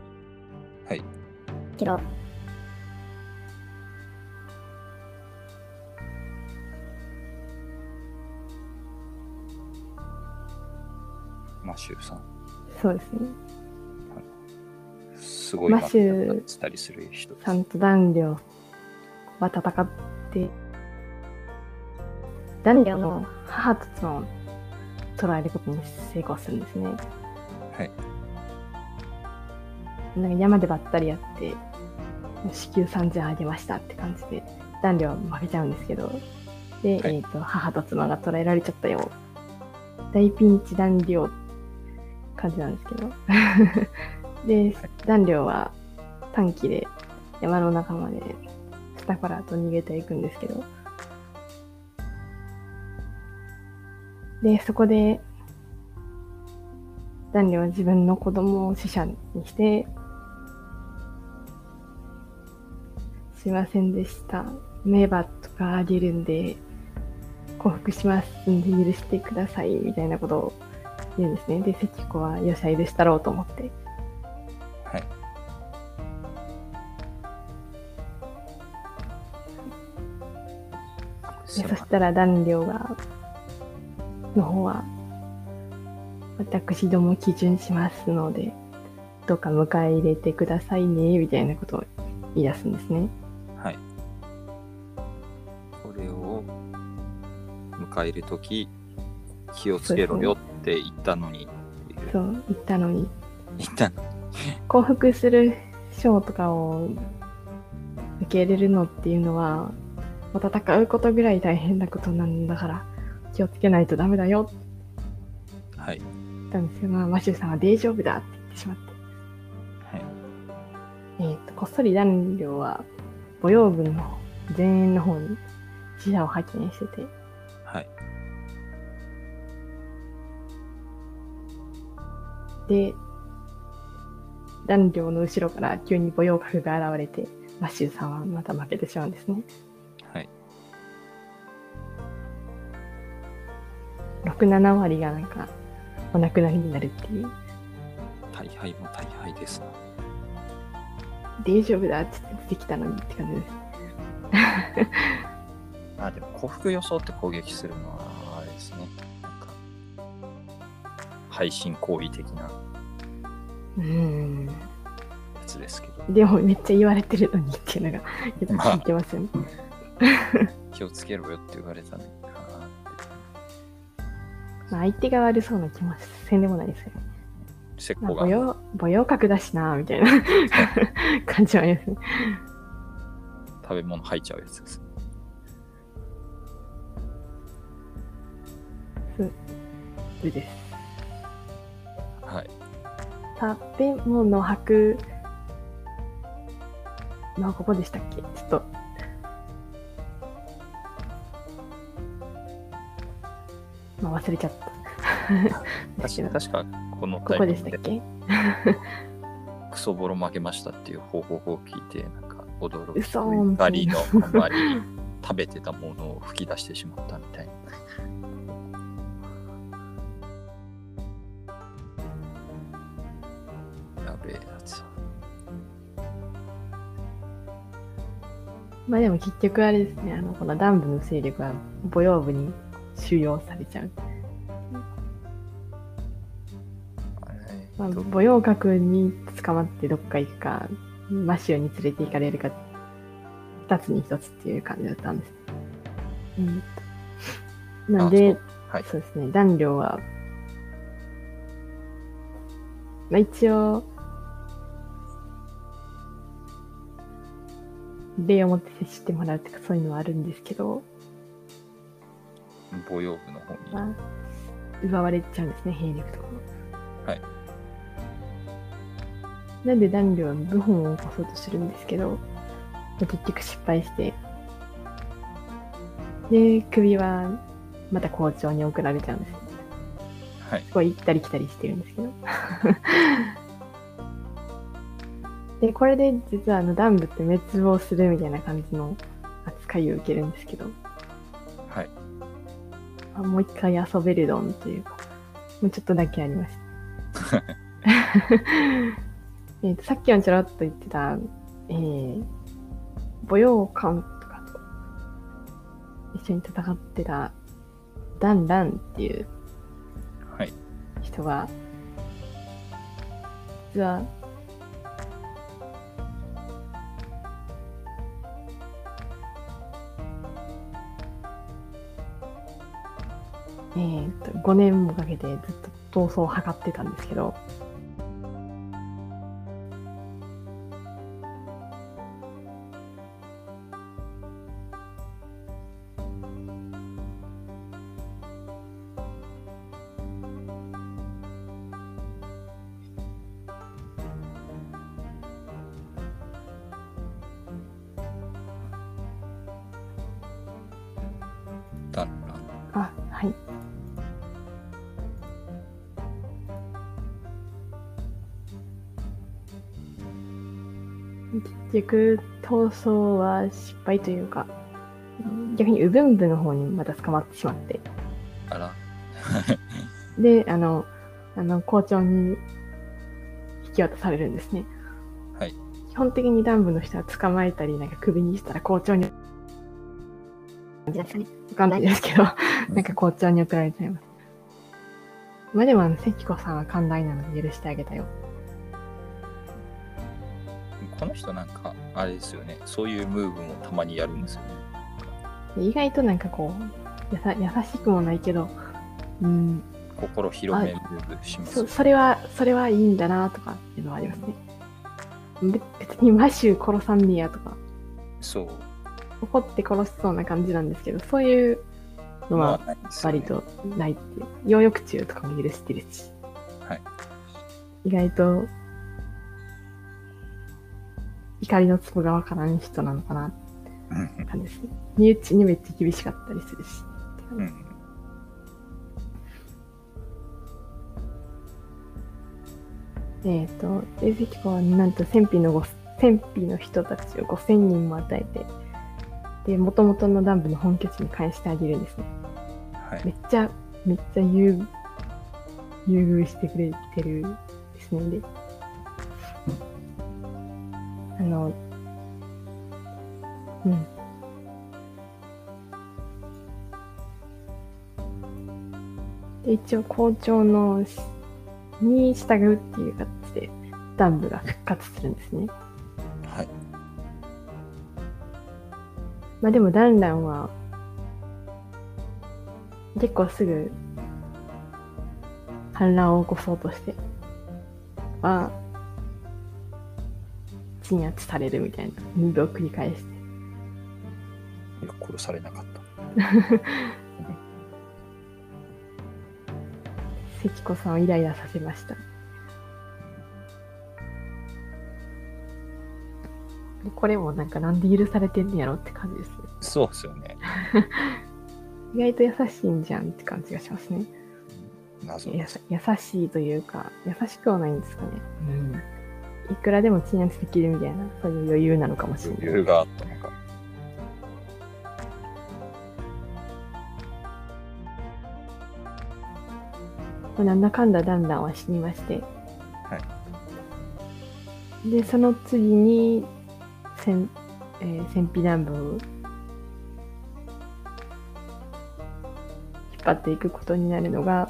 はい。けど、マシューさん。そうですね。すごいマシューだったりする人ですちゃんと男女は戦って、男女の母と妻を捉えることに成功するんですね。はい。なんか山でばったりやって、支給3000あげましたって感じで、男女は負けちゃうんですけど、で、はいえっ、と、母と妻が捉えられちゃったよ。大ピンチ男女感じなんですけど。で、男女は短期で山の中までスタコラと逃げていくんですけど、で、そこで、男女は自分の子供を死者にして、すいませんでした。名馬とかあげるんで、降伏しますんで許してください、みたいなことを言うんですね。で、関子はよしゃ許したろうと思って。はい。でそしたら男女が、の方は、私ども基準しますので、どうか迎え入れてくださいね、みたいなことを言い出すんですね。はい。これを迎え入れとき、気をつけろよって言ったのに。そう、言ったのに。言ったの降伏する賞とかを受け入れるのっていうのは、戦うことぐらい大変なことなんだから、気をつけないとダメだよってはい。言ったんですけど、まあ、マシューさんは大丈夫だって言ってしまって。はい。えー、とこっそり男女は母養軍の前縁の方に死者を派遣しててはい。で男女の後ろから急に母養閣が現れてマッシューさんはまた負けてしまうんですね67割がなんかお亡くなりになるっていう大敗も大敗ですな。大丈夫だって言って出てきたのにって感じです あ、でも幸福予想って攻撃するのはあれですね。なんか、配信行為的なやうんつですけど、でもめっちゃ言われてるのにっていうのが聞いてますよね、気をつけろよって言われたのにかなって。まあ、相手が悪そうな気もせんでもないですよねまあ、石膏が。母用母用格だしなみたいな 感じはありますね。食べ物吐いちゃうやつです。そうです。はい。食べ物吐くまあここでしたっけ？ちょっと。まあ忘れちゃった。ですけど確かこのここタイミングででしたっけクソボロ負けましたっていう報告を聞いて、なんか驚嘘くガリの周りに食べてたものを吹き出してしまったみたいな。やべえやつ。まあでも結局あれですね、あの、この南部の勢力は母用部に収容されちゃう。まあ、ど母用閣に捕まってどっか行くか、マシューに連れて行かれるか、二つに一つっていう感じだったんです。うんと。なんで、はい。そうですね、男女は、まあ一応、礼をもって接してもらうとかそういうのはあるんですけど、母用部の方に。まあ、奪われちゃうんですね、兵力とかも。はい。なんで男女は謀反を起こそうとするんですけど、結局失敗して、で、首はまた校長に送られちゃうんです。はい。こう行ったり来たりしてるんですけど。で、これで実はあの南部って滅亡するみたいな感じの扱いを受けるんですけど、もう一回遊べるドンというか、もうちょっとだけありました。えとさっきもちょろっと言ってた、えー、母用館とかと一緒に戦ってたダンランっていうはい。人が、実は、えー、と5年もかけてずっと闘争を図ってたんですけど、局、逃走は失敗というか、逆にウブンブの方にまた捕まってしまって、あら。で、あの、あの、校長に引き渡されるんですね。はい。基本的にダンブの人は捕まえたり、なんか首にしたら校長に、わかんないですけど、なんか校長に送られちゃいます。まあでも、あの、関子さんは寛大なので許してあげたよ。この人なんか、あれですよね。そういうムーブもたまにやるんですよね。で意外となんかこう、やさ優しくもないけど、うん、心広めムーブしますそそれは、それはいいんだなとかっていうのはありますね。べ別にマシュー殺さんねやとか、そう。怒って殺しそうな感じなんですけど、そういうのは割とないっていう。養浴中とかも許してるし。はい。意外と、怒りのツボがわからん人なのかなってうん感じですね。身内にめっちゃ厳しかったりするし。うん。えっ、と、エゼキコはなんと戦費のご戦費の人たちを5000人も与えて、で、元々のダンブの本拠地に返してあげるんですね。はい。めっちゃ、めっちゃ優、優遇してくれてるですね。で、あの、うん。で、一応校長のしに従うっていう形で、ダンブが復活するんですね。はい。まあでも、ダンランは、結構すぐ、反乱を起こそうとして、は、鎮圧されるみたいなムーブを繰り返して。いや殺されなかった。関子さんをイライラさせました。でこれもなんかなんで許されてんねやろって感じですね。そうですよね。意外と優しいんじゃんって感じがしますね。優しいというか、優しくはないんですかね。いくらでも鎮圧できるみたいな、そういう余裕なのかもしれない。余裕があったのか。まあなんだかんだだんだんは死にまして。で、その次に、戦、えー戦費団部を引っ張っていくことになるのが、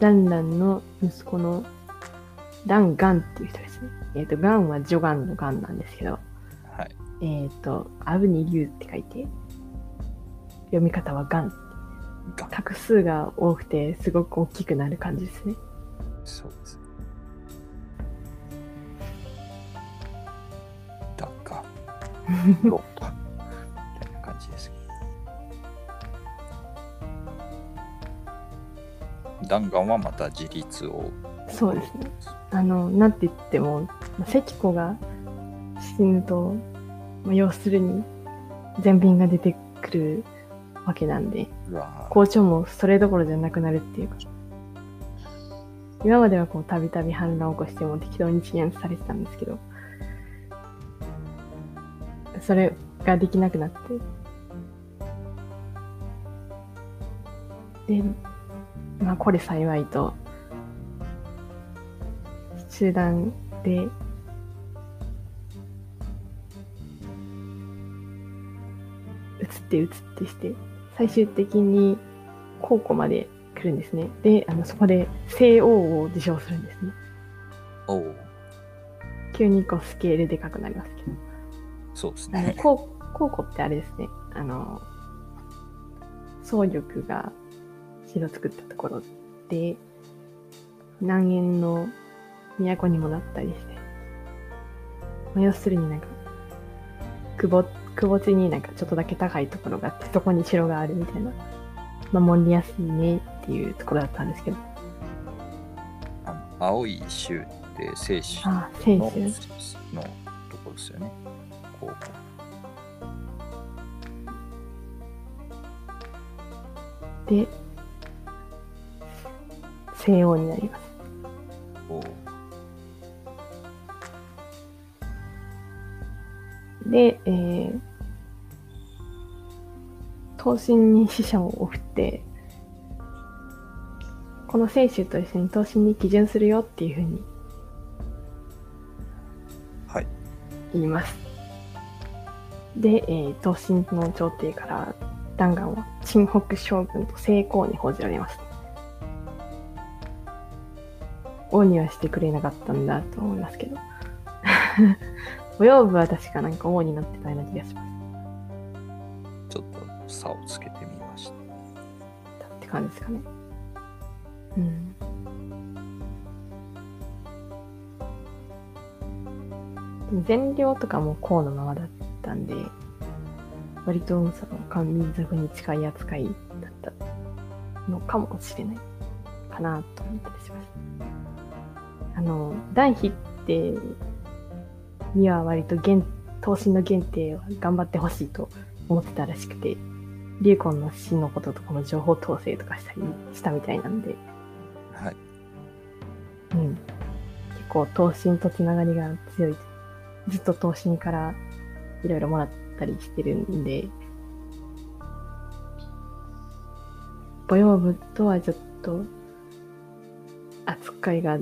ダンランの息子のダン・ガンっていう人ですね。えっ、と、ガンはジョガンのガンなんですけど、はい。えっ、と、アブニリュウって書いて、読み方はガン。が画数が多くて、すごく大きくなる感じですね。そうです。だが、ロッパ。みたいな感じですけど。弾丸はまた自立を。そうですね。あの、なんて言っても、まあ関子が死ぬと、まあ、要するに、全便が出てくるわけなんで、校長もそれどころじゃなくなるっていうか、今まではこう、たびたび反乱を起こしても適当に鎮圧されてたんですけど、それができなくなって、で、まあ、これ幸いと、集団で、移って移ってして、最終的に高校まで来るんですね。で、あのそこで聖王を受賞するんですね。おお、急にこうスケールでかくなりますけど。そうですね。高高校ってあれですね。あの、総力が城作ったところで、南縁の都にもなったりして、まあ、要するになんか、くぼ、くぼ地になんかちょっとだけ高いところがあって、そこに城があるみたいな、守りやすいねっていうところだったんですけど、青い州って聖州の手。のところですよね。高校。で、西欧になります。おで、えー、刀身に死者を送って、この聖州と一緒に刀身に基準するよっていうふうにはい。言います。で、えー、刀身の朝廷から弾丸は陳北将軍と成功に報じられます。王にはしてくれなかったんだと思いますけど。御用部は確かなんか王になってたような気がします。ちょっと差をつけてみました。って感じですかね。うん。でも善良とかもこうのままだったんで、割とその漢民族に近い扱いだったのかもしれないかなと思ったりしました。あの、断筆ってには割と限刀身の限定は頑張ってほしいと思ってたらしくて、リュウコンの死のこととかの情報統制とかしたりしたみたいなんで、はい。うん。結構、刀身とつながりが強い。ずっと刀身からいろいろもらったりしてるんで、母用部とはちょっと扱いが違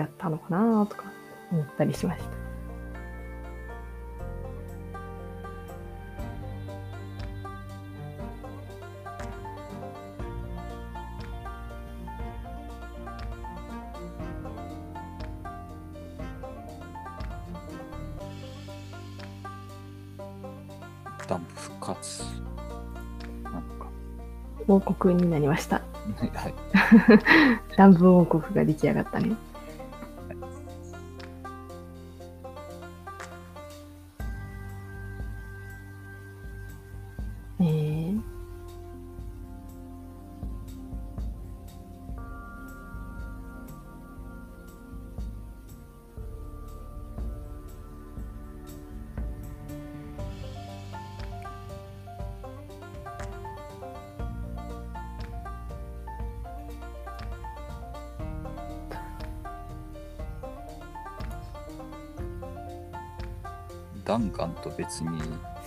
ったのかなとか思ったりしました。ダンプ復活。なのか。王国になりました。はい。乱舞王国が出来上がったね。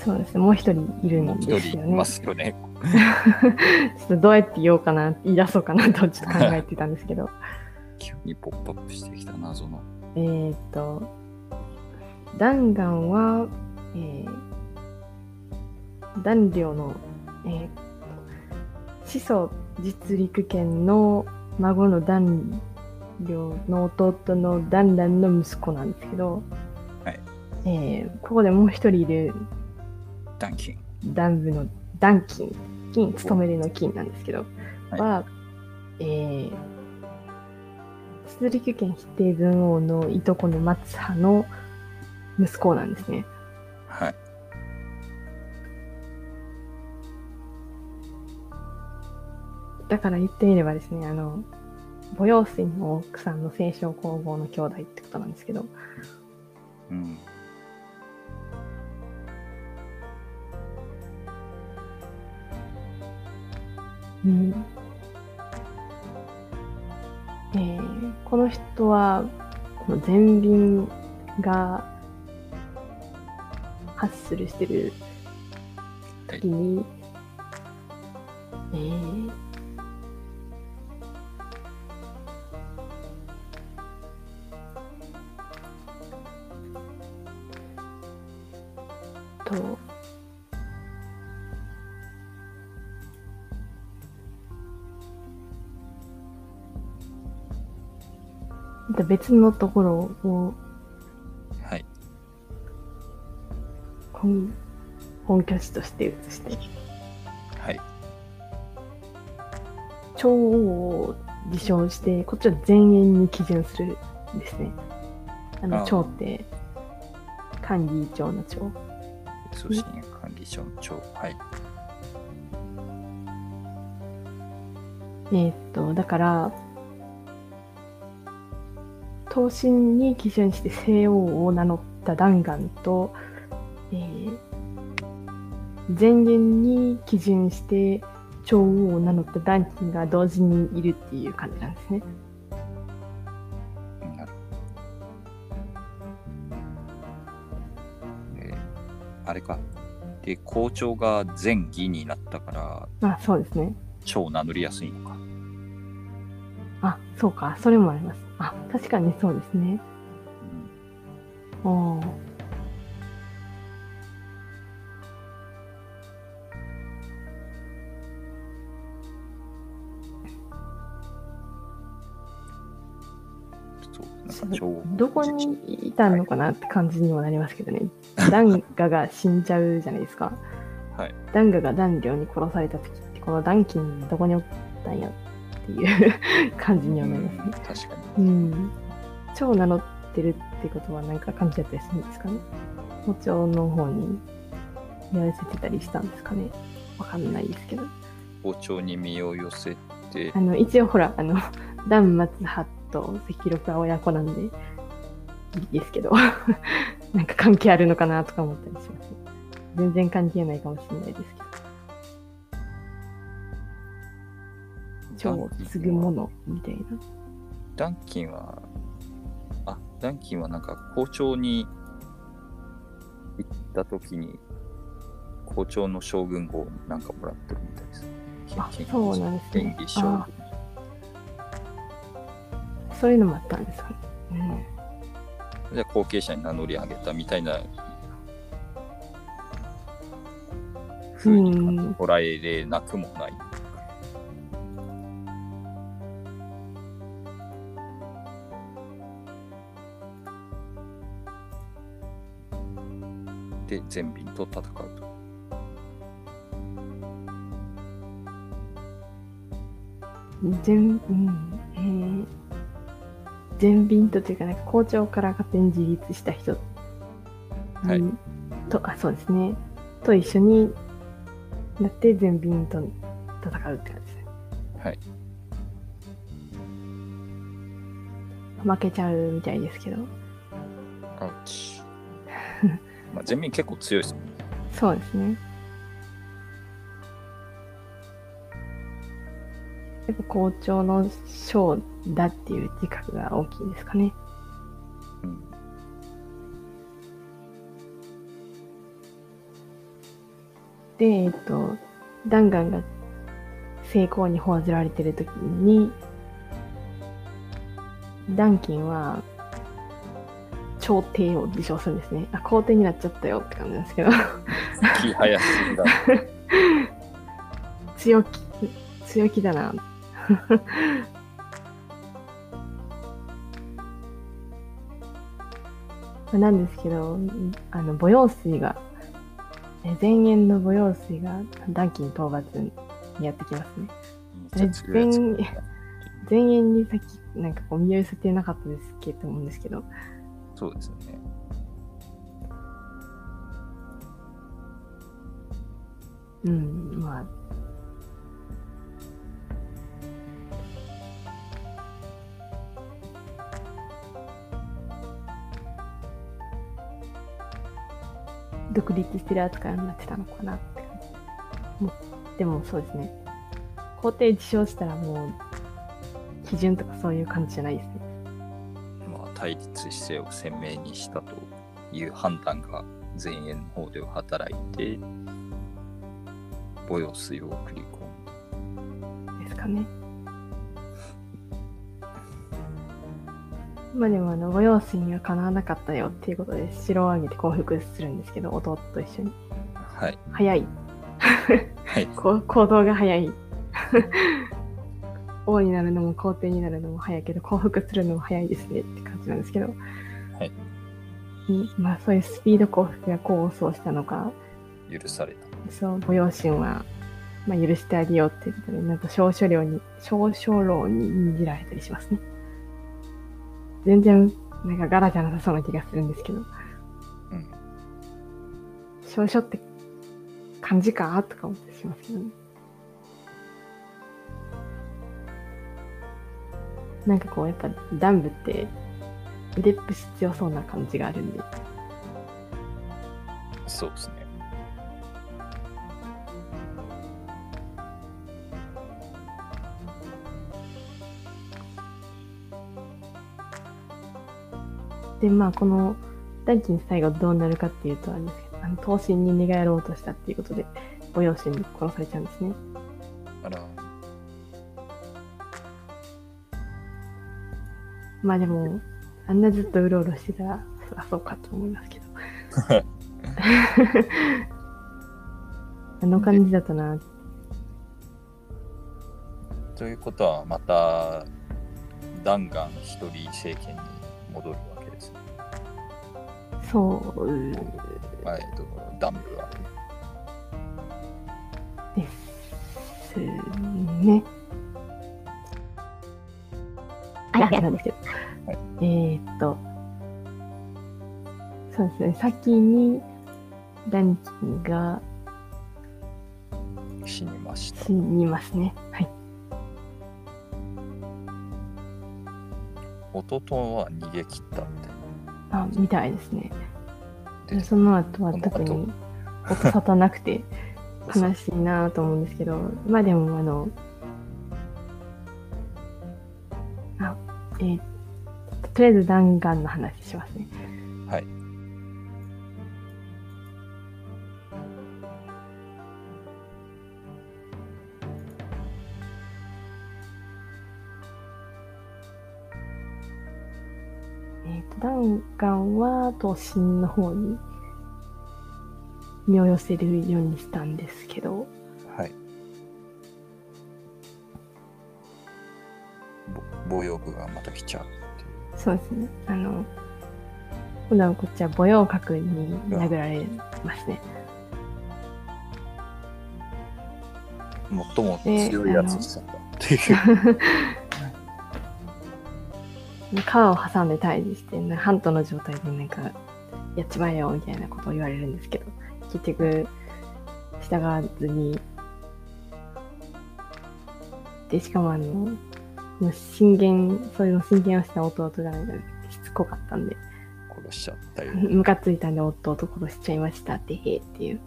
そうですね。もう一人いるん一ですよね。人いますよね。ちょっとどうやって言おうかな、言い出そうかなとちょっと考えてたんですけど。急にポップアップしてきた謎の。えーっと、弾丸は、えー、弾領の、えー始祖実陸権の孫の弾領の弟の弾丸の息子なんですけど、はいえーここでもう一人いるダンキン。弾部の弾金、金、勤めるの金なんですけど、はいは、えー、出力権否定文王のいとこの松葉の息子なんですね。はい。だから言ってみればですね、あの、母用水の奥さんの清少皇后の兄弟ってことなんですけど、うん。うん。えーこの人は、この全便がハッスルしてる時に、えー、別のところをはい。本本拠地として移して、はい。蝶を自称して、こっちは前縁に基準するんですね。あの、あー蝶って、管理長の蝶。送信管理所長。はい。えーっと、だから、刀身に基準して西王を名乗った弾丸と、えー前言に基準して長王を名乗った弾金が同時にいるっていう感じなんですね。なるほど。えーあれか。で、校長が前義になったから、あ、そうですね。超名乗りやすいのか。あ、そうか。それもあります。あ、確かにそうですね。うんお。どこにいたのかなって感じにもなりますけどね。ダンガが死んじゃうじゃないですか。はい。ダンガがダンリョウに殺された時って、このダンキンどこにおったんやっていう感じにはなりますね。うん確かうに。ん。超名乗ってるってことはなんか感じだったりするんですかね。包丁の方にやらせてたりしたんですかね。わかんないですけど。校長に身を寄せてあ、の、一応ほら、あの、ダン松八と赤六は親子なんで、いいですけど、なんか関係あるのかなとか思ったりします。全然関係ないかもしれないですけど。超継ぐものみたいな。ダンキンは、あ、ダンキンはなんか校長に行った時に、校長の将軍号なんかもらってるみたいです。あそうなんですね。そういうのもあったんですかね。で後継者に名乗り上げたみたいな風にうん捉えれなくもない。で、全便と戦うと。うん。全、うん。えー、全便とというか、なんか校長から勝手に自立した人はいうんと、あ、そうですね。と一緒になって全便と戦うって感じですね。はい。負けちゃうみたいですけど。アウチ。まあ、全便結構強いですね。そうですね。やっぱ校長の将だっていう自覚が大きいですかね。うん。で、えっと、弾丸が成功に報じられてる時に、ダンキンは、朝廷を自称するんですね。あ、皇帝になっちゃったよって感じなんですけど、気早すぎだ。強気、強気だな。なんですけど、あの、母用水が、え前縁の母用水がダンキン討伐にやってきますね。めっちゃ強いやつ全前縁にさっきなんかこう身を寄せてなかったですけど思うんですけど、そうですよね。うん、まあ、独立してる扱いになってたのかなって感じ。もでもそうですね。皇帝自称したらもう、基準とかそういう感じじゃないですね。まあ、対立姿勢を鮮明にしたという判断が前衛の方では働いて、母用水を送り込む。かね。まあでもあのご両親にはかなわなかったよっていうことで城を挙げて降伏するんですけど弟と一緒にはい。早いはい。行動が早い 王になるのも皇帝になるのも早いけど降伏するのも早いですねって感じなんですけど、はいうんまあそういうスピード降伏が功を奏したのか許された。そうご両親は、まあ、許してあげようっていうことでなんと少々量に少々老に任じられたりしますね全然なんか柄じゃなさそうな気がするんですけどうん。少々って感じかとか思ってしますけどね。なんかこうやっぱダンブって腕っぷし強そうな感じがあるんで、そうですね。でまあこの大輝の最後どうなるかっていうとあれですけど、あの刀身に寝返ろうとしたっていうことで、ご両親に殺されちゃうんですね。あら、まあでも、あんなずっとうろうろしてたら、そりゃそうかと思いますけど。あの感じだとな、ということは、また、弾丸一人政権に戻るわけですね。そうまあえっと、ダンブは。ですね。あ、いや、なんですけど。はいえーっと、そうですね、先に、ダンキンが死にました死。にますね。はい。弟は逃げ切ったみたいあ、みたいですね。でその後は特に音沙汰なくて 悲しいなと思うんですけど、まあでもあの、とりあえず弾丸の話しますね。な。はい。えーと、弾丸は都心の方に身を寄せるようにしたんですけど、はい。ぼ防衛部がまた来ちゃう。そうですね。あの、今度はこっちは母陽角に殴られますね。最も強いやつにしたんだっていう。川を挟んで退治して、なハントの状態でなんか、やっちまえよみたいなことを言われるんですけど、結局、従わずに、で、しかもあの、もう進言、そういうの進言をした弟がしつこかったんで、殺しちゃったよ。ムカついたんで夫を殺しちゃいましたってへーっていう。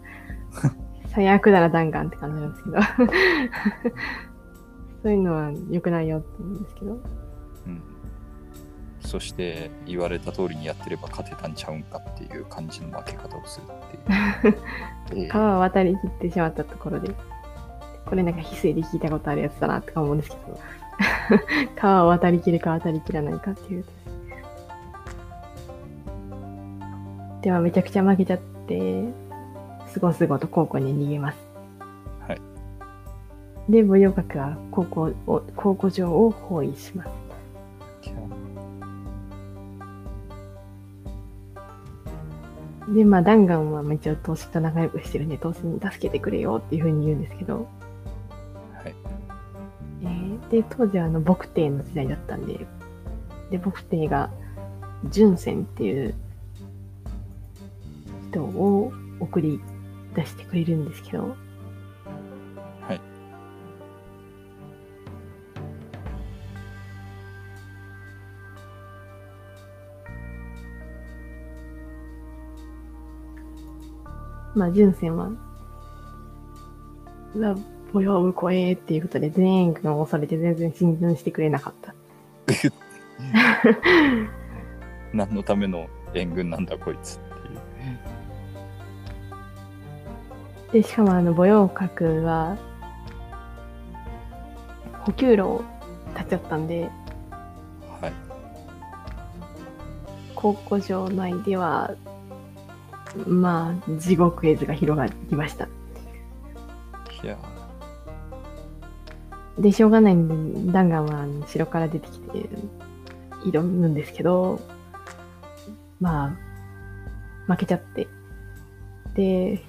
最悪だな弾丸って感じなんですけど。そういうのは良くないよって言うんですけど。うん。そして言われた通りにやってれば勝てたんちゃうんかっていう感じの負け方をするっていう。ええ川を渡りきってしまったところで、これなんか翡翠で聞いたことあるやつだなとか思うんですけど、川を渡りきるか渡りきらないかっていう。ではめちゃくちゃ負けちゃって、すごすごと高校に逃げます。はい。で、母陽閣は高校を、高校城を包囲します。で、まあ、弾丸はまあ一応、投資と仲良くしてるんで、投資に助けてくれよっていうふうに言うんですけど、で、当時はあの、牧帝の時代だったんで、で、牧帝が、純戦っていう人を送り出してくれるんですけど、はい。まあ、純戦は、うわ、母用部怖えっていうことで、全員軍を恐れて全然進軍してくれなかった。何のための援軍なんだこいつっていう。で、しかもあの、母用閣は、補給路立っちゃったんで、はい。高校場内では、まあ、地獄絵図が広がりました。いやで、しょうがないんで、ダンガンは城から出てきて挑むんですけど、まあ、負けちゃって。で、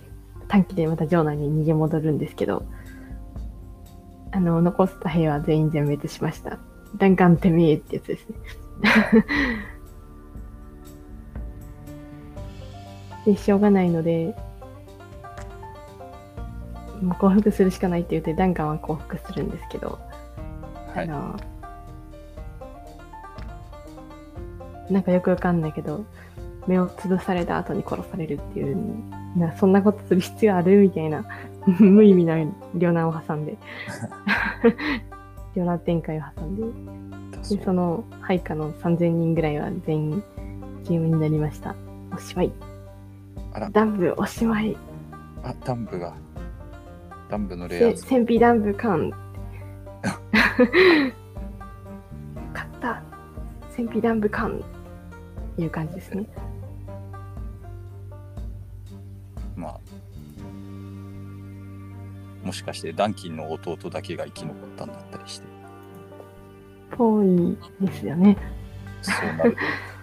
短期でまた城内に逃げ戻るんですけど、あの、残った兵は全員全滅しました。ダンガンてめえってやつですね。で、しょうがないので、もう降伏するしかないって言って、ダンガンは降伏するんですけど、はい。あの、なんかよくわかんないけど、目を潰された後に殺されるっていう、なそんなことする必要あるみたいな、無意味な両難を挟んで、両難展開を挟んで、で、その配下の3000人ぐらいは全員チームになりました。おしまい。あらダンブおしまい。あ、ダンブが。ダンブのレアせ戦費ダンブカン。勝った。戦費ダンブカン。いう感じですね。まあ。もしかしてダンキンの弟だけが生き残ったんだったりして。ぽいですよね。そうなる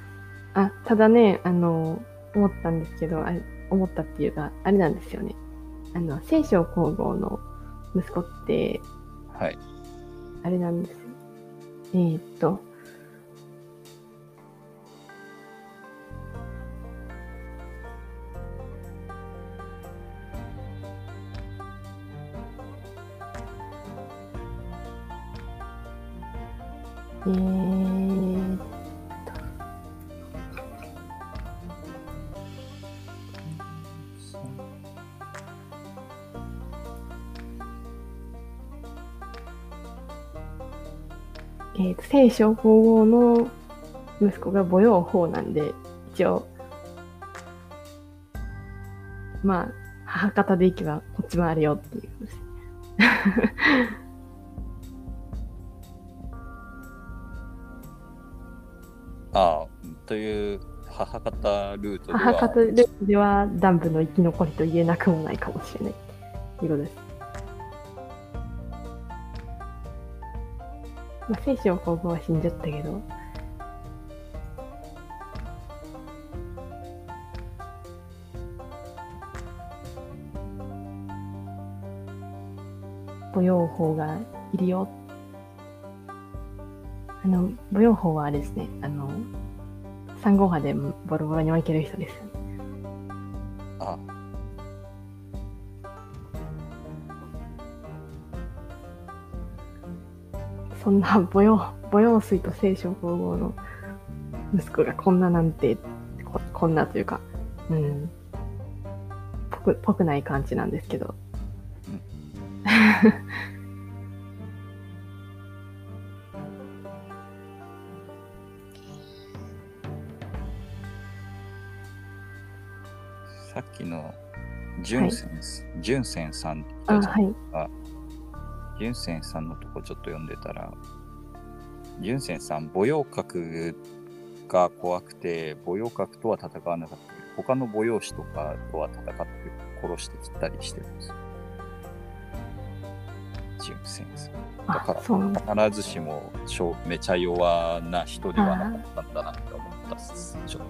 あ、ただね、あの、思ったんですけど、あれ思ったっていうか、あれなんですよね。あの、聖書皇后の息子って、と。はい。あれなんですよ。えー、っと、えー、えーと、聖書皇后の息子が母用法なんで、一応、まあ、母方で行けばこっちもあるよっていうことです。ああ、という母方ルートでは。母方ルートではダンブの生き残りと言えなくもないかもしれないということです。まあ、聖書皇后は死んじゃったけど、母用法がいるよ。あの、母用法はあれですね、あの、3号波でボロボロに置いてる人です。あそんな母用、母用水と聖書皇后の息子がこんななんて、ここんなというか、うん、ぽく、ぽくない感じなんですけど。さっきのジュンセンス、ジュンセンさんってあ、やつはい。ジュンセンさんのとこちょっと読んでたら、ジュンセンさん、母用格が怖くて、母用格とは戦わなかったけど。他の母用士とかとは戦って殺してきたりしてるんですよ。ジュンセンさん。だか。ら必ずしもちょめちゃ弱な人ではなかったんだなって思ったっす。ちょっと。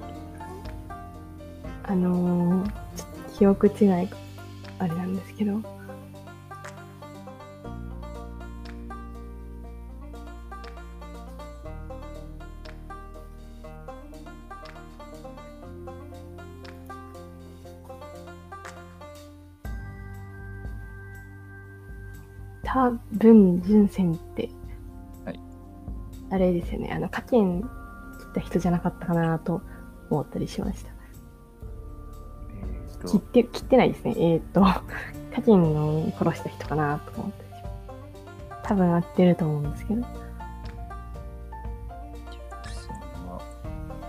あのー、ちょっと記憶違いがあれなんですけど、多分、純戦って、はいあれですよね、あの、課金切った人じゃなかったかなと思ったりしました。えーと切って、切ってないですね。えーっと、カキンの殺した人かなと思ったりします。多分合ってると思うんですけど。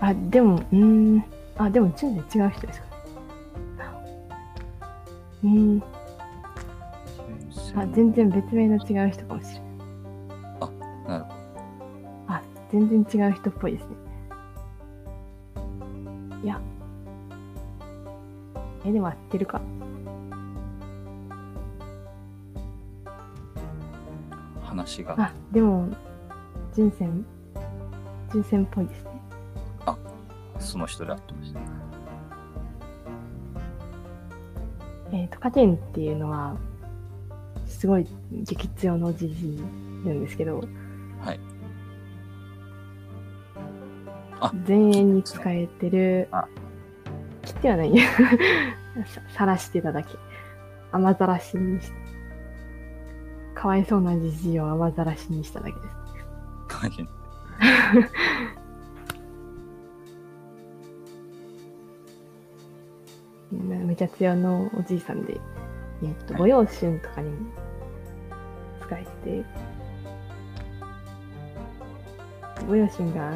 あ、でも、うーん。あ、でも、純然違う人ですかね。うーん。あ、全然別名の違う人かもしれない。全然違う人っぽいですね。いや。え、でも合ってるか。話が。あ、でも、純線、純線っぽいですね。その人で会ってました。えっ、と、カテンっていうのは、すごい激強のじじいなんですけど、はい。あ前衛に使えてるあ、切ってはないや。ささらしてただけ。雨ざらしにし、かわいそうなじじいを雨ざらしにしただけです。影め めちゃ強のおじいさんで、えっと、はい御用春とかにも使えてて、御用春が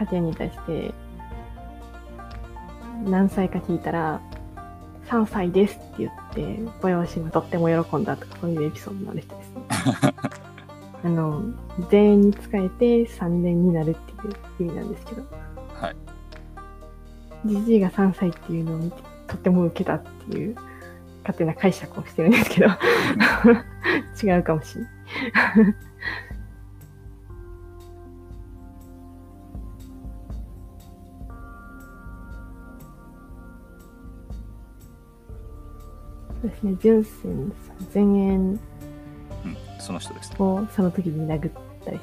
家庭に対して、何歳か聞いたら、3歳ですって言って、ご両親がとっても喜んだとか、そういうエピソードのある人ですね。あの、全員に使えて3年になるっていう意味なんですけど、はい。じじいが3歳っていうのを見て、とっても受けたっていう、勝手な解釈をしてるんですけど、違うかもしれない。そうですね、純粋さん、前縁うん。その人ですね。をその時に殴ったりし。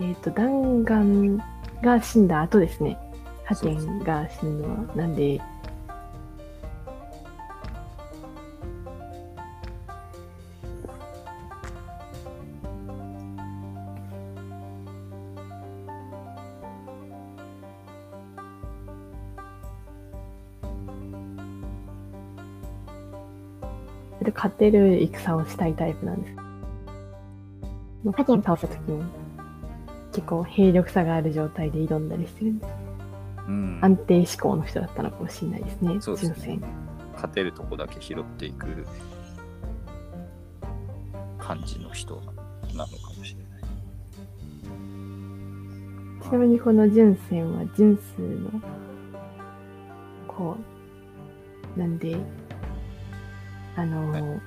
えっ、と、弾丸が死んだ後ですね。ハテンが死ぬのは。なんで、てる戦をしたいタイプなんです。倒した時に結構兵力差がある状態で挑んだりしてるんで、うん。安定志向の人だったのかもしれないですね。そうですね純粋勝てるとこだけ拾っていく感じの人なのかもしれない。ちなみにこの純線は純数の、こう、なんで、あのー、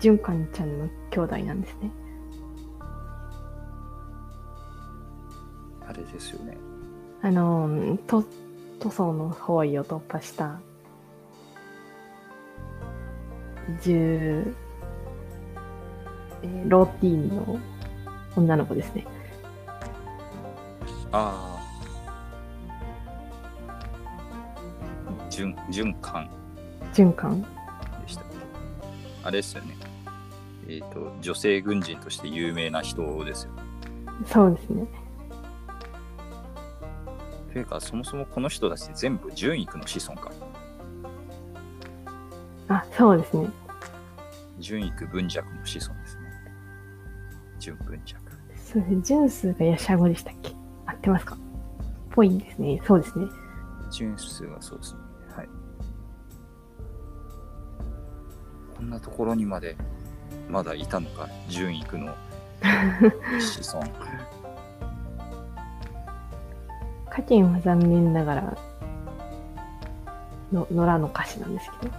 純かんちゃんの兄弟なんですね。あれですよね。あのー、と塗装の方位を突破した、10、えーローティーンの女の子ですね。ああ。循循環循環。でしたっけあれですよね。えっ、と、女性軍人として有名な人ですよ。そうですね。というか、そもそもこの人たち全部純育の子孫か。あ、そうですね。純育文弱の子孫ですね。純文弱。そうですね。純数がヤシャゴでしたっけ？合ってますか？ぽいんですね。そうですね。純数はそうですね。んなところにまでまだいたのか、純育の子孫。カケンは残念ながら、の野良の歌詞なんですけど、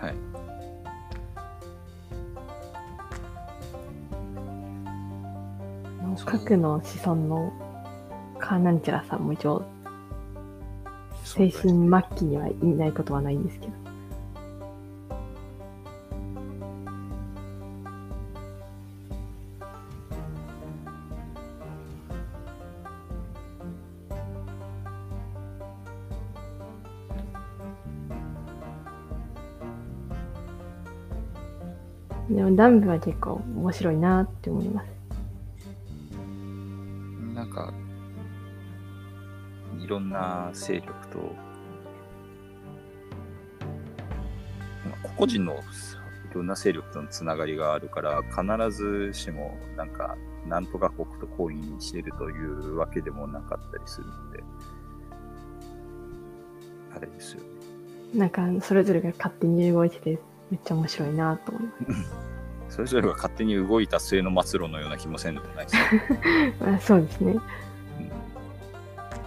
はい。あの核の子孫のカーナンチャラさんも一応、精神末期にはいないことはないんですけど、でもダンブは結構面白いなって思います。なんか、いろんな勢力と、まあ個々人のいろんな勢力とのつながりがあるから、必ずしも、なんか、なんとか国と交易にしてるというわけでもなかったりするので、あれですよね。なんかそれぞれが勝手に動いててめっちゃ面白いなと思います。それぞれが勝手に動いた末の末路のような気もせんでもないですよま あ、そうですね。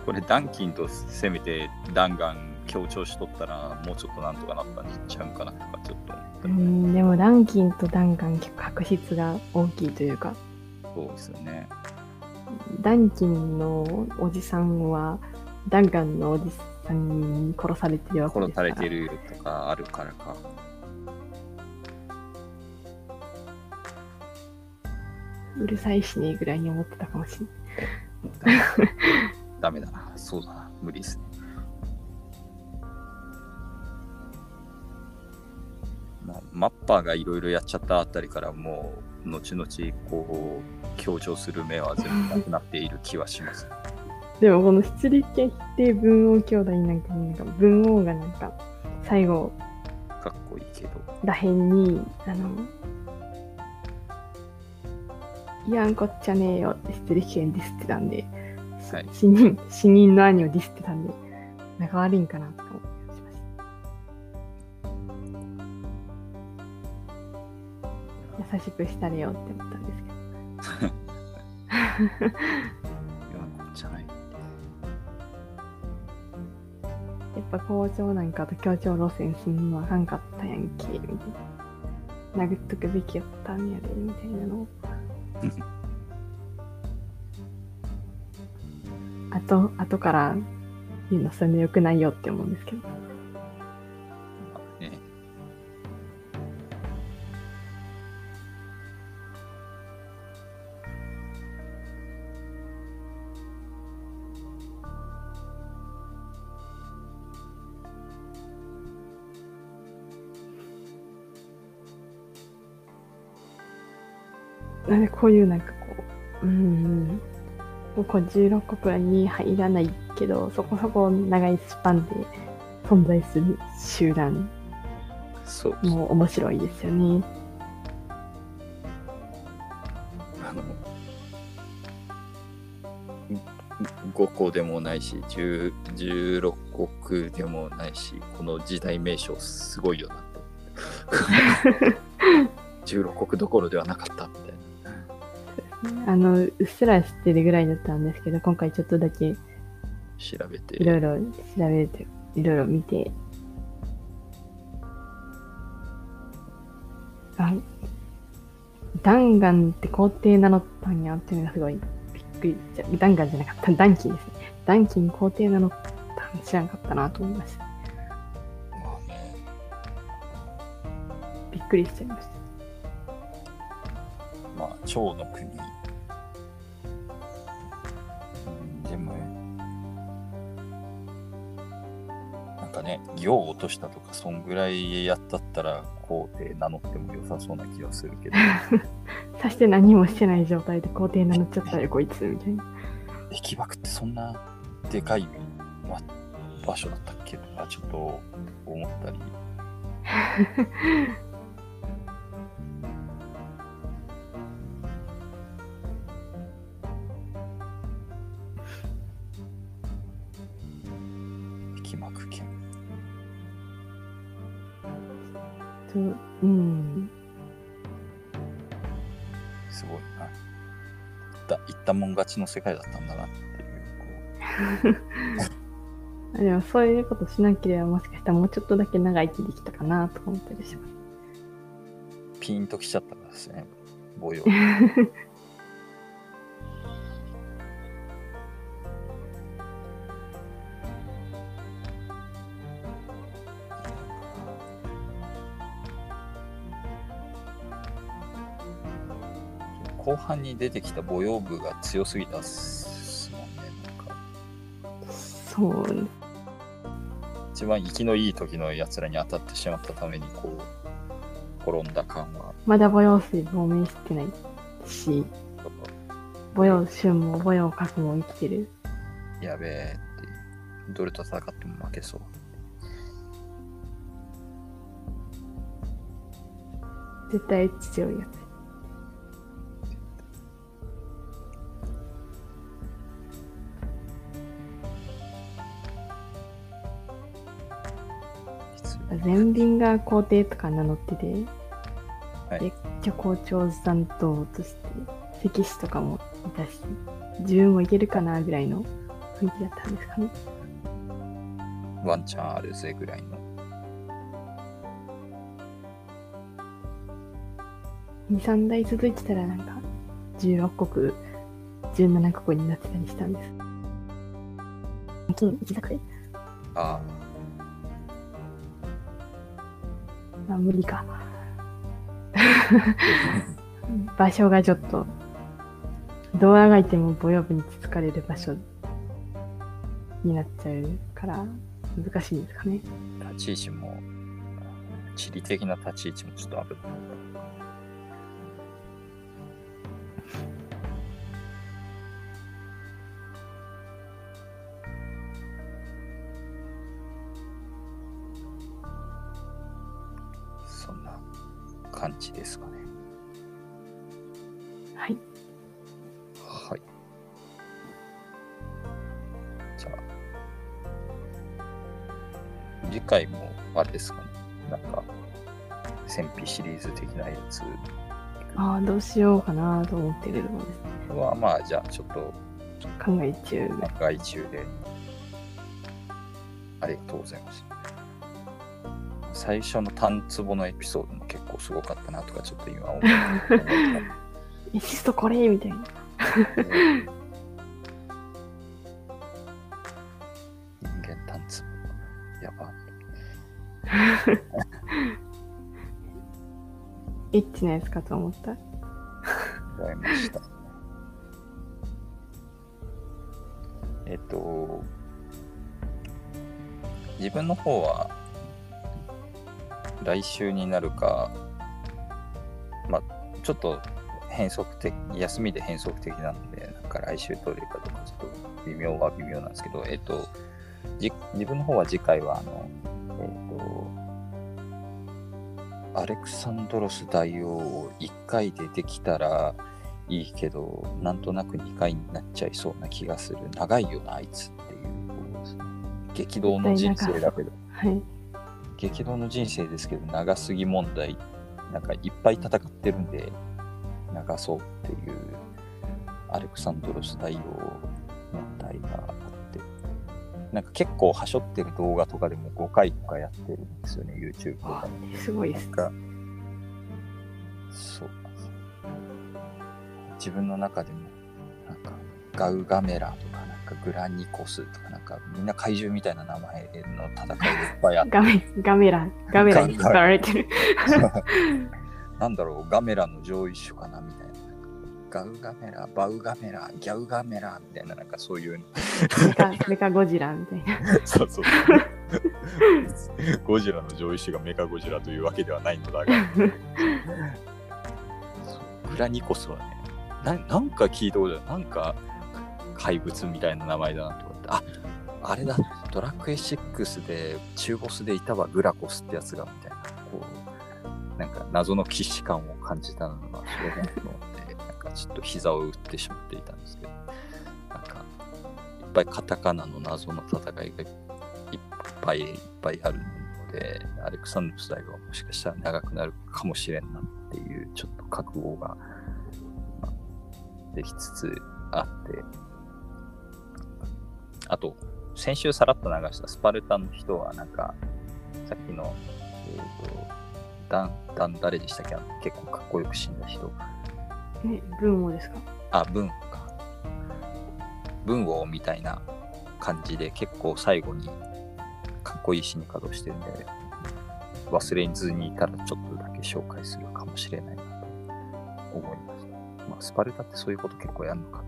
これダンキンとせめて弾丸強調しとったらもうちょっとなんとかなったんちゃうんかなとかちょっと思っうたりん、でもダンキンとダンガン結構確執が大きいというか、そうですよねダンキンのおじさんはダンガンのおじさんに殺されてるわけですから。殺されてるとかあるからかうるさいしねぐらいに思ってたかもしれない。ダメだな。そうだな。無理ですね。まあマッパーがいろいろやっちゃったあたりからもう後々こう強調する目は全部なくなっている気はします。でもこの出立憲否定文王兄弟なんかなんか文王がなんか最後かっこいいけど。らへんにあのいやんこっちゃねえよって出立憲ディスってたんで、はい。死人死人の兄をディスってたんで仲悪いんかなとか思ったりしました。優しくしたれよって思ったんですけど。いやこっちゃない。やっぱ校長なんかと協調路線すんのあかんかったやんけみたいな。殴っとくべきやったんやでみたいなのをあと後から言うのそれも良くないよって思うんですけど。こういうなんかこううんもうこう16国に入らないけどそこそこ長いスパンで存在する集団そうも面白いですよね。あの5個でもないし10 16国でもないしこの時代名称すごいよなって 16国どころではなかったあの、うっすら知ってるぐらいだったんですけど、今回ちょっとだけ調べていろいろ調べて、いろいろ見て、あ、弾丸って皇帝名乗ったんやっていうのがすごいびっくりしちゃう。弾丸じゃなかった、ダンキンですね。ダンキン皇帝名乗ったん知らんかったなと思いました。びっくりしちゃいました。まあ蝶の国ね行を落としたとかそんぐらいやったったら皇帝名乗っても良さそうな気がするけど さして何もしてない状態で皇帝名乗っちゃったよ、こいつ、みたいな。駅爆ってそんなでかい、ま、場所だったっけとかちょっと思ったり とうん。すごいなだ言ったもん勝ちの世界だったんだなっていうこあ でもそういうことしなければもしかしたらもうちょっとだけ長生きできたかなとか思ったりします。うピンときちゃったからですね母用 半に出てきた母用部が強すぎたっすもんねそう一番生きのいい時のやつらに当たってしまったためにこう転んだ感はまだ母用水亡命してないし、母用春も母用核も生きてる。やべえってどれと戦っても負けそう絶対強いやつ。きつい全便が皇帝とか名乗ってて、はいめっちゃ校長担当として、石師とかもいたし、自分もいけるかなぐらいの雰囲気だったんですかね。ワンチャンあるぜぐらいの。2、3代続いてたらなんか、16国、17国になってたりしたんです。金一作で。あまあ無理か。場所がちょっと、どうあがいてもボヨブにつつかれる場所になっちゃうから、難しいんですかね。立ち位置も、地理的な立ち位置もちょっと危ない。感じですかね。はい。はい。じゃあ、次回もあれですかね。なんか、戦費シリーズ的なやつああ、どうしようかなと思ってるところです。は、まあ、じゃあちょっと考え中。考え中で、ありがとうございます。最初の単壺のエピソードも結構すごかったなとか、ちょっと今思ってエシストこれみたいな。人間単壺。やば。エッチなやつかと思った。ございました。えっと、自分の方は、来週になるか、まあ、ちょっと変則的、休みで変則的なので、なんか来週取れるかとか、ちょっと微妙は微妙なんですけど、えっと、自分の方は次回は、あの、えっと、アレクサンドロス大王を1回でできたらいいけど、なんとなく2回になっちゃいそうな気がする。長いよな、あいつっていう。激動の人生だけど、はい。激動の人生ですけど、長すぎ問題、なんかいっぱい戦ってるんで、長そうっていう、アレクサンドロス大王問題があって、なんか結構はしょってる動画とかでも5回とかやってるんですよね、YouTube と。すごいです。が、そう。自分の中でも、なんか、ガウガメラとか、グラニコスとか、なんかみんな怪獣みたいな名前の戦いがいっぱいあって、ガメ、ガメラ、ガメラに使われてる。なんだろう、ガメラの上位種かなみたいな。ガウガメラ、バウガメラ、ギャウガメラみたいな、なんかそういう、メカ、ゴジラみたいな。そうそう。ゴジラの上位種がメカゴジラというわけではないのだが。グラニコスはねな、なんか聞いたことある。なんか怪物みたいな名前だなと思って。ああれだ、ドラクエ6で中ボスでいたわ、グラコスってやつが、みたいな。こう、なんか謎の既視感を感じたのが、それだと思って、なんかちょっと膝を打ってしまっていたんですけど、なんか、いっぱいカタカナの謎の戦いがいっぱいいっぱいあるので、アレクサンドロス大王はもしかしたら長くなるかもしれんなっていう、ちょっと覚悟が、まあできつつあって、あと、先週さらっと流したスパルタの人は、なんか、さっきの、えっ、と、ダン、ダン誰でしたっけ？結構かっこよく死んだ人。え、文王ですか？あ、文か。文王みたいな感じで結構最後にかっこいい死に方をしてるんで、忘れずにいたらちょっとだけ紹介するかもしれないなと思いました。まあ、スパルタってそういうこと結構やるのかと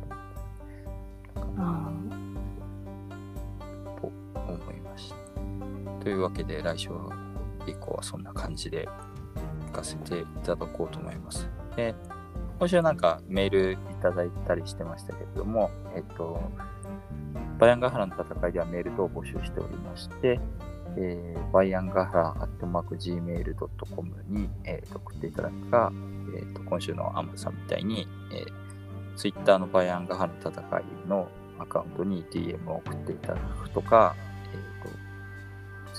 思ってあと思いました。というわけで来週以降はそんな感じで行かせていただこうと思います。で、今週なんかメールいただいたりしてましたけれども、えっと、バイアンガハラの戦いではメール等を募集しておりまして、えー、バイアンガハラアットマーク Gmail.com に、えー送っていただくか、えーと今週のアムさんみたいに、えー、Twitter のバイアンガハラの戦いのアカウントに DM を送っていただくとか、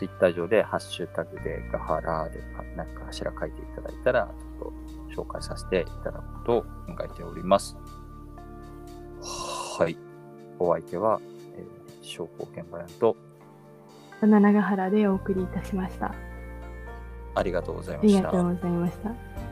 ツイッター上でハッシュタグでガハラで何かしら書いていただいたら、ちょっと紹介させていただくと考えております。はい。お相手は、えー、商工研バヤンと、バナナガハラでお送りいたしました。ありがとうございあました。りがとうございました。